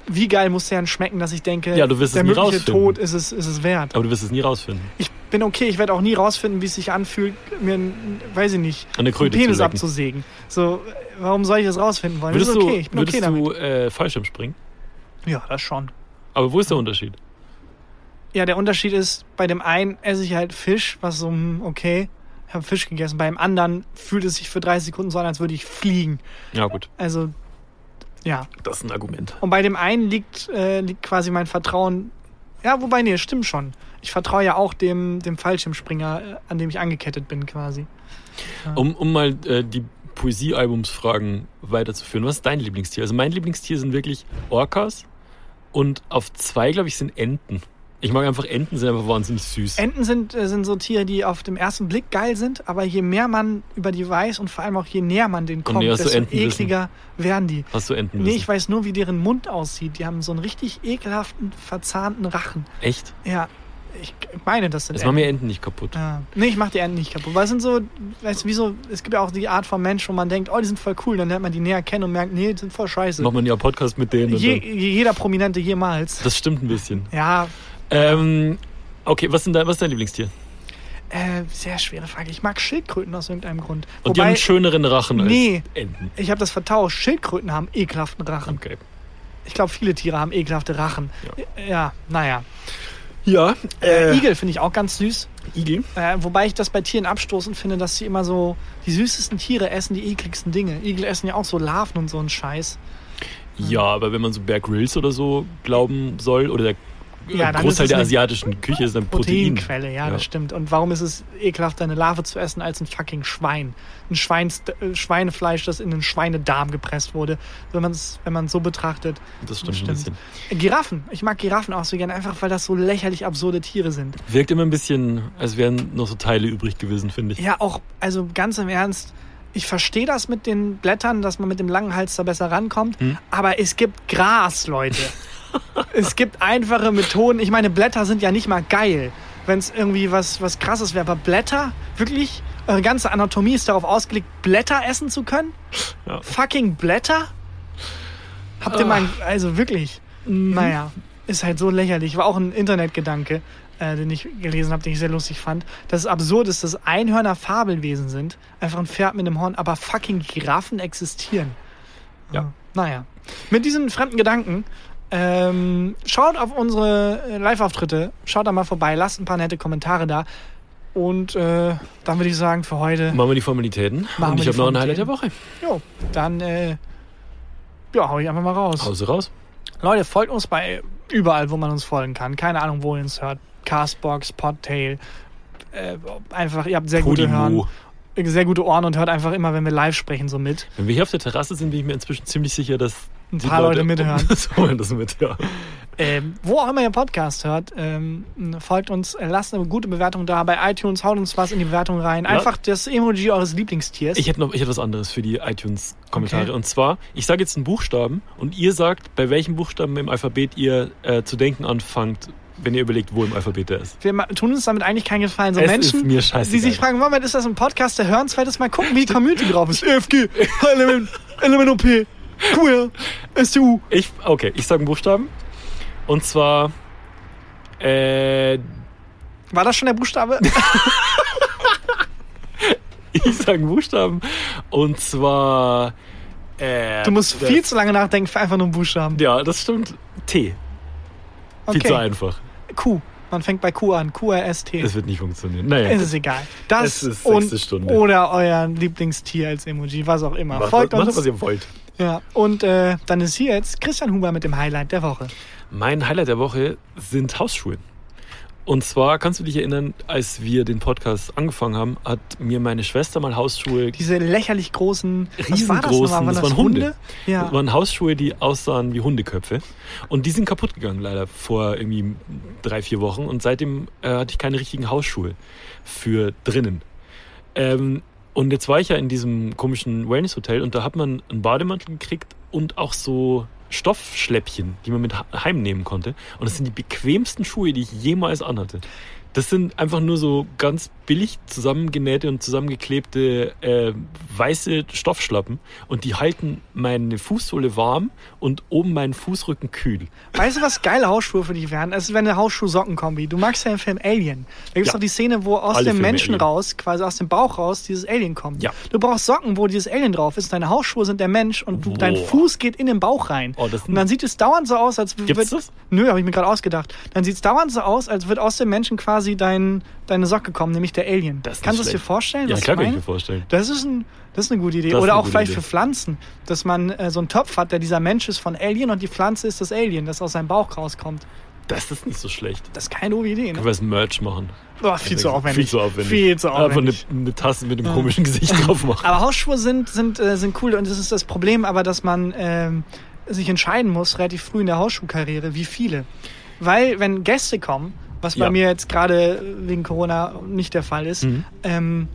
Wie geil muss der denn schmecken, dass ich denke, Ja, du wirst es der nie mögliche rausfinden. Tod ist es, ist es wert. Aber du wirst es nie rausfinden. Ich bin okay, ich werde auch nie rausfinden, wie es sich anfühlt, mir, einen, weiß ich nicht, An der einen Kröte Penis zu lecken. abzusägen. So, warum soll ich das rausfinden wollen? Würdest das ist okay, ich bin du, würdest okay damit. du äh, Fallschirm springen? Ja, das schon. Aber wo ist der Unterschied? Ja, der Unterschied ist, bei dem einen esse ich halt Fisch, was so, hm, okay, ich habe Fisch gegessen. Beim anderen fühlt es sich für 30 Sekunden so an, als würde ich fliegen. Ja, gut. Also, ja. Das ist ein Argument. Und bei dem einen liegt, äh, liegt quasi mein Vertrauen. Ja, wobei, nee, stimmt schon. Ich vertraue ja auch dem, dem Fallschirmspringer, äh, an dem ich angekettet bin, quasi. Um, um mal äh, die Poesie-Albumsfragen weiterzuführen. Was ist dein Lieblingstier? Also mein Lieblingstier sind wirklich Orcas und auf zwei, glaube ich, sind Enten. Ich mag einfach Enten, sind einfach wahnsinnig süß. Enten sind, äh, sind so Tiere, die auf den ersten Blick geil sind, aber je mehr man über die weiß und vor allem auch je näher man denen kommt, nee, desto ekliger werden die. Hast du Enten? Nee, ich weiß nur, wie deren Mund aussieht. Die haben so einen richtig ekelhaften, verzahnten Rachen. Echt? Ja, ich meine, das sind Das machen mir Enten nicht kaputt. Ja. Nee, ich mach die Enten nicht kaputt. Weil es sind so, weißt du, wie so, es gibt ja auch die Art von Mensch, wo man denkt, oh, die sind voll cool. Dann lernt man die näher kennen und merkt, nee, die sind voll scheiße. Macht man ja Podcast mit denen. Je, jeder Prominente jemals. Das stimmt ein bisschen. Ja, Ähm, okay, was, sind dein, was ist dein Lieblingstier? äh, sehr schwere Frage. Ich mag Schildkröten aus irgendeinem Grund. Und die haben einen schöneren Rachen Nee. als Enten. ich habe das vertauscht. Schildkröten haben ekelhaften Rachen. Okay. Ich glaube, viele Tiere haben ekelhafte Rachen. Ja, naja. Ja, Äh, Igel finde ich auch ganz süß. Igel. Äh, wobei ich das bei Tieren abstoßend finde, dass sie immer so die süßesten Tiere essen die ekligsten Dinge. Igel essen ja auch so Larven und so einen Scheiß. Ja, aber wenn man so Bear Grylls oder so glauben soll, oder der Ja, dann Großteil der eine asiatischen Küche ist dann Protein. Proteinquelle, ja, das stimmt. Und warum ist es ekelhafter, eine Larve zu essen als ein fucking Schwein? Ein Schweins, äh, Schweinefleisch, das in einen Schweinedarm gepresst wurde, wenn man es wenn man's so betrachtet. Das stimmt ein bisschen. Giraffen. Ich mag Giraffen auch so gerne, einfach weil das so lächerlich absurde Tiere sind. Wirkt immer ein bisschen, als wären noch so Teile übrig gewesen, finde ich. Ja, auch, also ganz im Ernst, ich verstehe das mit den Blättern, dass man mit dem langen Hals da besser rankommt, Hm. aber es gibt Gras, Leute. [LAUGHS] es gibt einfache Methoden. Ich meine, Blätter sind ja nicht mal geil, wenn es irgendwie was, was krasses wäre. Aber Blätter, wirklich, eure ganze Anatomie ist darauf ausgelegt, Blätter essen zu können? Ja. Fucking Blätter? Habt ihr Ah. mal, also wirklich, Mhm. naja, ist halt so lächerlich. War auch ein Internetgedanke, äh, den ich gelesen habe, den ich sehr lustig fand. Dass es absurd ist, dass Einhörner Fabelwesen sind. Einfach ein Pferd mit einem Horn, aber fucking Giraffen existieren. Ja. Naja. Mit diesen fremden Gedanken, ähm, schaut auf unsere äh, Live-Auftritte, schaut da mal vorbei, lasst ein paar nette Kommentare da. Und äh, dann würde ich sagen, für heute, Machen wir die Formalitäten. Machen und ich habe noch ein Highlight der Woche. jo, dann, äh, ja, hau ich einfach mal raus. Hause raus. Leute, folgt uns bei überall, wo man uns folgen kann. Keine Ahnung, wo ihr uns hört. Castbox, Podtail. Äh, einfach, ihr habt sehr gute Podimo. Hören, sehr gute Ohren und hört einfach immer, wenn wir live sprechen, so mit. Wenn wir hier auf der Terrasse sind, bin ich mir inzwischen ziemlich sicher, dass Ein paar Leute mithören. [LAUGHS] Das hören das mit, ja. Ähm, wo auch immer ihr Podcast hört, ähm, folgt uns, äh, lasst eine gute Bewertung da bei iTunes, haut uns was in die Bewertung rein. Einfach das Emoji eures Lieblingstiers. Ich hätte noch ich hätte was anderes für die iTunes-Kommentare. Okay. Und zwar, ich sage jetzt einen Buchstaben und ihr sagt, bei welchem Buchstaben im Alphabet ihr äh, zu denken anfangt, wenn ihr überlegt, wo im Alphabet der ist. wir tun uns damit eigentlich keinen Gefallen. So Es Menschen, ist mir scheißegal. die sich fragen, Moment, ist das ein Podcast, der hören zweites Mal gucken, wie die [LAUGHS] Community drauf ist. EFG, Element, Element OP, Queer, STU. Ich, okay, ich sage einen Buchstaben. Und zwar, äh, War das schon der Buchstabe? [LAUGHS] ich sage einen Buchstaben. Und zwar, äh, Du musst viel zu lange nachdenken für einfach nur einen Buchstaben. Ja, das stimmt. T. Viel zu einfach. Q. Man fängt bei Q an. Q-R-S-T. Das wird nicht funktionieren. Naja, Es ist egal. Das Es ist sechste Stunde. oder euer Lieblingstier als Emoji, was auch immer. macht, Folgt macht, uns. was ihr wollt. Ja. Und äh, dann ist hier jetzt Christian Huber mit dem Highlight der Woche. Mein Highlight der Woche sind Hausschuhe. Und zwar kannst du dich erinnern, als wir den Podcast angefangen haben, hat mir meine Schwester mal Hausschuhe, Diese lächerlich großen, was war das, riesengroßen, das, Waren waren Hunde. Ja. Das waren Hausschuhe, die aussahen wie Hundeköpfe. Und die sind kaputt gegangen leider vor irgendwie drei, vier Wochen. Und seitdem äh, hatte ich keine richtigen Hausschuhe für drinnen. Ähm, und jetzt war ich ja in diesem komischen Wellness-Hotel und da hat man einen Bademantel gekriegt und auch so Stoffschläppchen, die man mit heimnehmen konnte. Und das sind die bequemsten Schuhe, die ich jemals anhatte. Das sind einfach nur so ganz billig zusammengenähte und zusammengeklebte äh, weiße Stoffschlappen und die halten meine Fußsohle warm und oben meinen Fußrücken kühl. Weißt du, was geile Hausschuhe für dich wären? Es wäre eine Hausschuh-Socken-Kombi. Du magst ja den Film Alien. Da gibt es Ja. doch die Szene, wo aus Alle dem Filme Menschen Alien. raus, quasi aus dem Bauch raus, dieses Alien kommt. Ja. Du brauchst Socken, wo dieses Alien drauf ist. Deine Hausschuhe sind der Mensch und du, dein. Fuß geht in den Bauch rein. Oh, das und dann sieht es dauernd so aus, als wird, das? Nö, habe ich mir gerade ausgedacht. Dann sieht es dauernd so aus, als wird aus dem Menschen quasi dein, deine Socke kommen, nämlich der Alien. Das Kannst du es dir vorstellen? Ja, klar kann ich mir vorstellen. Das ist, ein, das ist eine gute Idee. Das Oder auch vielleicht Idee. für Pflanzen, dass man äh, so einen Topf hat, der dieser Mensch ist von Alien und die Pflanze ist das Alien, das aus seinem Bauch rauskommt. Das ist nicht so schlecht. Das ist keine doofe Idee, Können ne? wir das Merch machen? Boah, viel zu aufwendig. Viel zu aufwendig. Viel zu Einfach eine, aufwendig. eine Tasse mit einem komischen Gesicht drauf [LAUGHS] machen. Aber Hausschuhe sind, sind, äh, sind cool und das ist das Problem, aber dass man ähm, sich entscheiden muss, relativ früh in der Hausschuhkarriere, wie viele. Weil, wenn Gäste kommen, was bei Ja. mir jetzt gerade wegen Corona nicht der Fall ist, Mhm. ähm,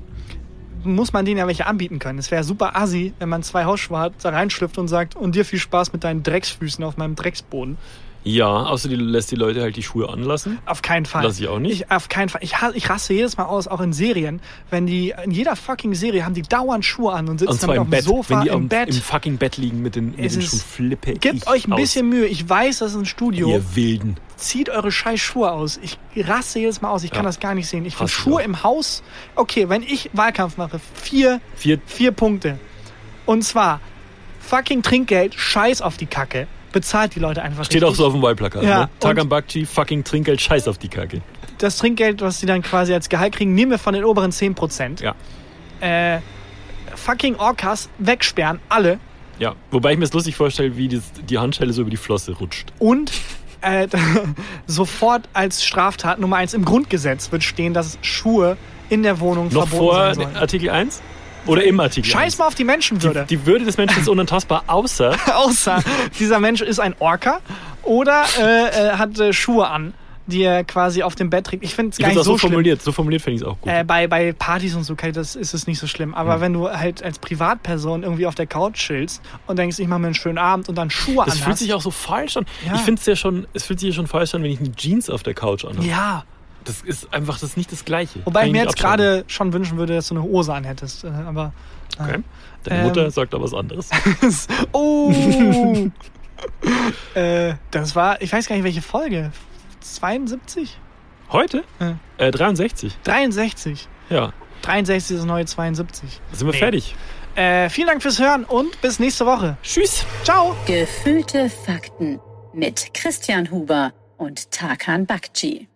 muss man denen ja welche anbieten können. Es wäre super assi, wenn man zwei Hausschuhe hat, da reinschlüpft und sagt, und dir viel Spaß mit deinen Drecksfüßen auf meinem Drecksboden. Ja, außer die lässt die Leute halt die Schuhe anlassen. Auf keinen Fall. Lass ich auch nicht. Ich, auf keinen Fall. Ich, ich raste jedes Mal aus, auch in Serien, wenn die, in jeder fucking Serie haben die dauernd Schuhe an und sitzen Und damit im auf dem. Sofa, Wenn die im am, Bett. im fucking Bett liegen mit den, mit Es den Schuhen, flippe Gebt euch ein aus. bisschen Mühe. Ich weiß, das ist ein Studio. Ihr Wilden. Zieht eure scheiß Schuhe aus. Ich raste jedes Mal aus. Ich kann Ja. das gar nicht sehen. Ich finde Schuhe im Haus. Okay, wenn ich Wahlkampf mache, vier, Vier, vier Punkte. Und zwar fucking Trinkgeld, scheiß auf die Kacke. Bezahlt die Leute einfach Steht auch richtig. so auf dem Wahlplakat. Ja, ne? Tagan Bakchi, fucking Trinkgeld, scheiß auf die Kacke. Das Trinkgeld, was sie dann quasi als Gehalt kriegen, nehmen wir von den oberen 10%. Ja. Äh, fucking Orcas wegsperren, alle. Ja. Wobei ich mir das lustig vorstelle, wie das, die Handschelle so über die Flosse rutscht. Und äh, [LAUGHS] sofort als Straftat Nummer eins im Grundgesetz wird stehen, dass Schuhe in der Wohnung Noch verboten vor sein sollen. Artikel 1? Oder im Artikel Scheiß 1? mal auf die Menschenwürde. Die, die Würde des Menschen ist unantastbar, außer [LAUGHS] Außer dieser Mensch ist ein Orca oder äh, äh, hat äh, Schuhe an, die er quasi auf dem Bett trägt. Ich finde es gar nicht so so schlimm. formuliert. So formuliert finde ich es auch gut. Äh, bei, bei Partys und so okay, das ist es nicht so schlimm. Aber Hm. wenn du halt als Privatperson irgendwie auf der Couch chillst und denkst, ich mache mir einen schönen Abend und dann Schuhe das anhast. fühlt sich auch so falsch an. Ja. Ich finde es ja schon, es fühlt sich ja schon falsch an, wenn ich eine Jeans auf der Couch anhabe. Ja, Das ist einfach, das ist nicht das Gleiche. wobei Kann ich mir jetzt gerade schon wünschen würde, dass du eine Hose anhättest. Äh, aber Okay. Deine Ähm. Mutter sagt da was anderes. [LAUGHS] oh! [LAUGHS] äh, das war, ich weiß gar nicht, welche Folge. 72? Heute? Ja. Äh, 63. 63. Ja. 63 ist das neue 72. Sind wir Nee. fertig. Äh, vielen Dank fürs Hören und bis nächste Woche. Tschüss. Ciao! Gefühlte Fakten mit Christian Huber und Tarkan Bakci.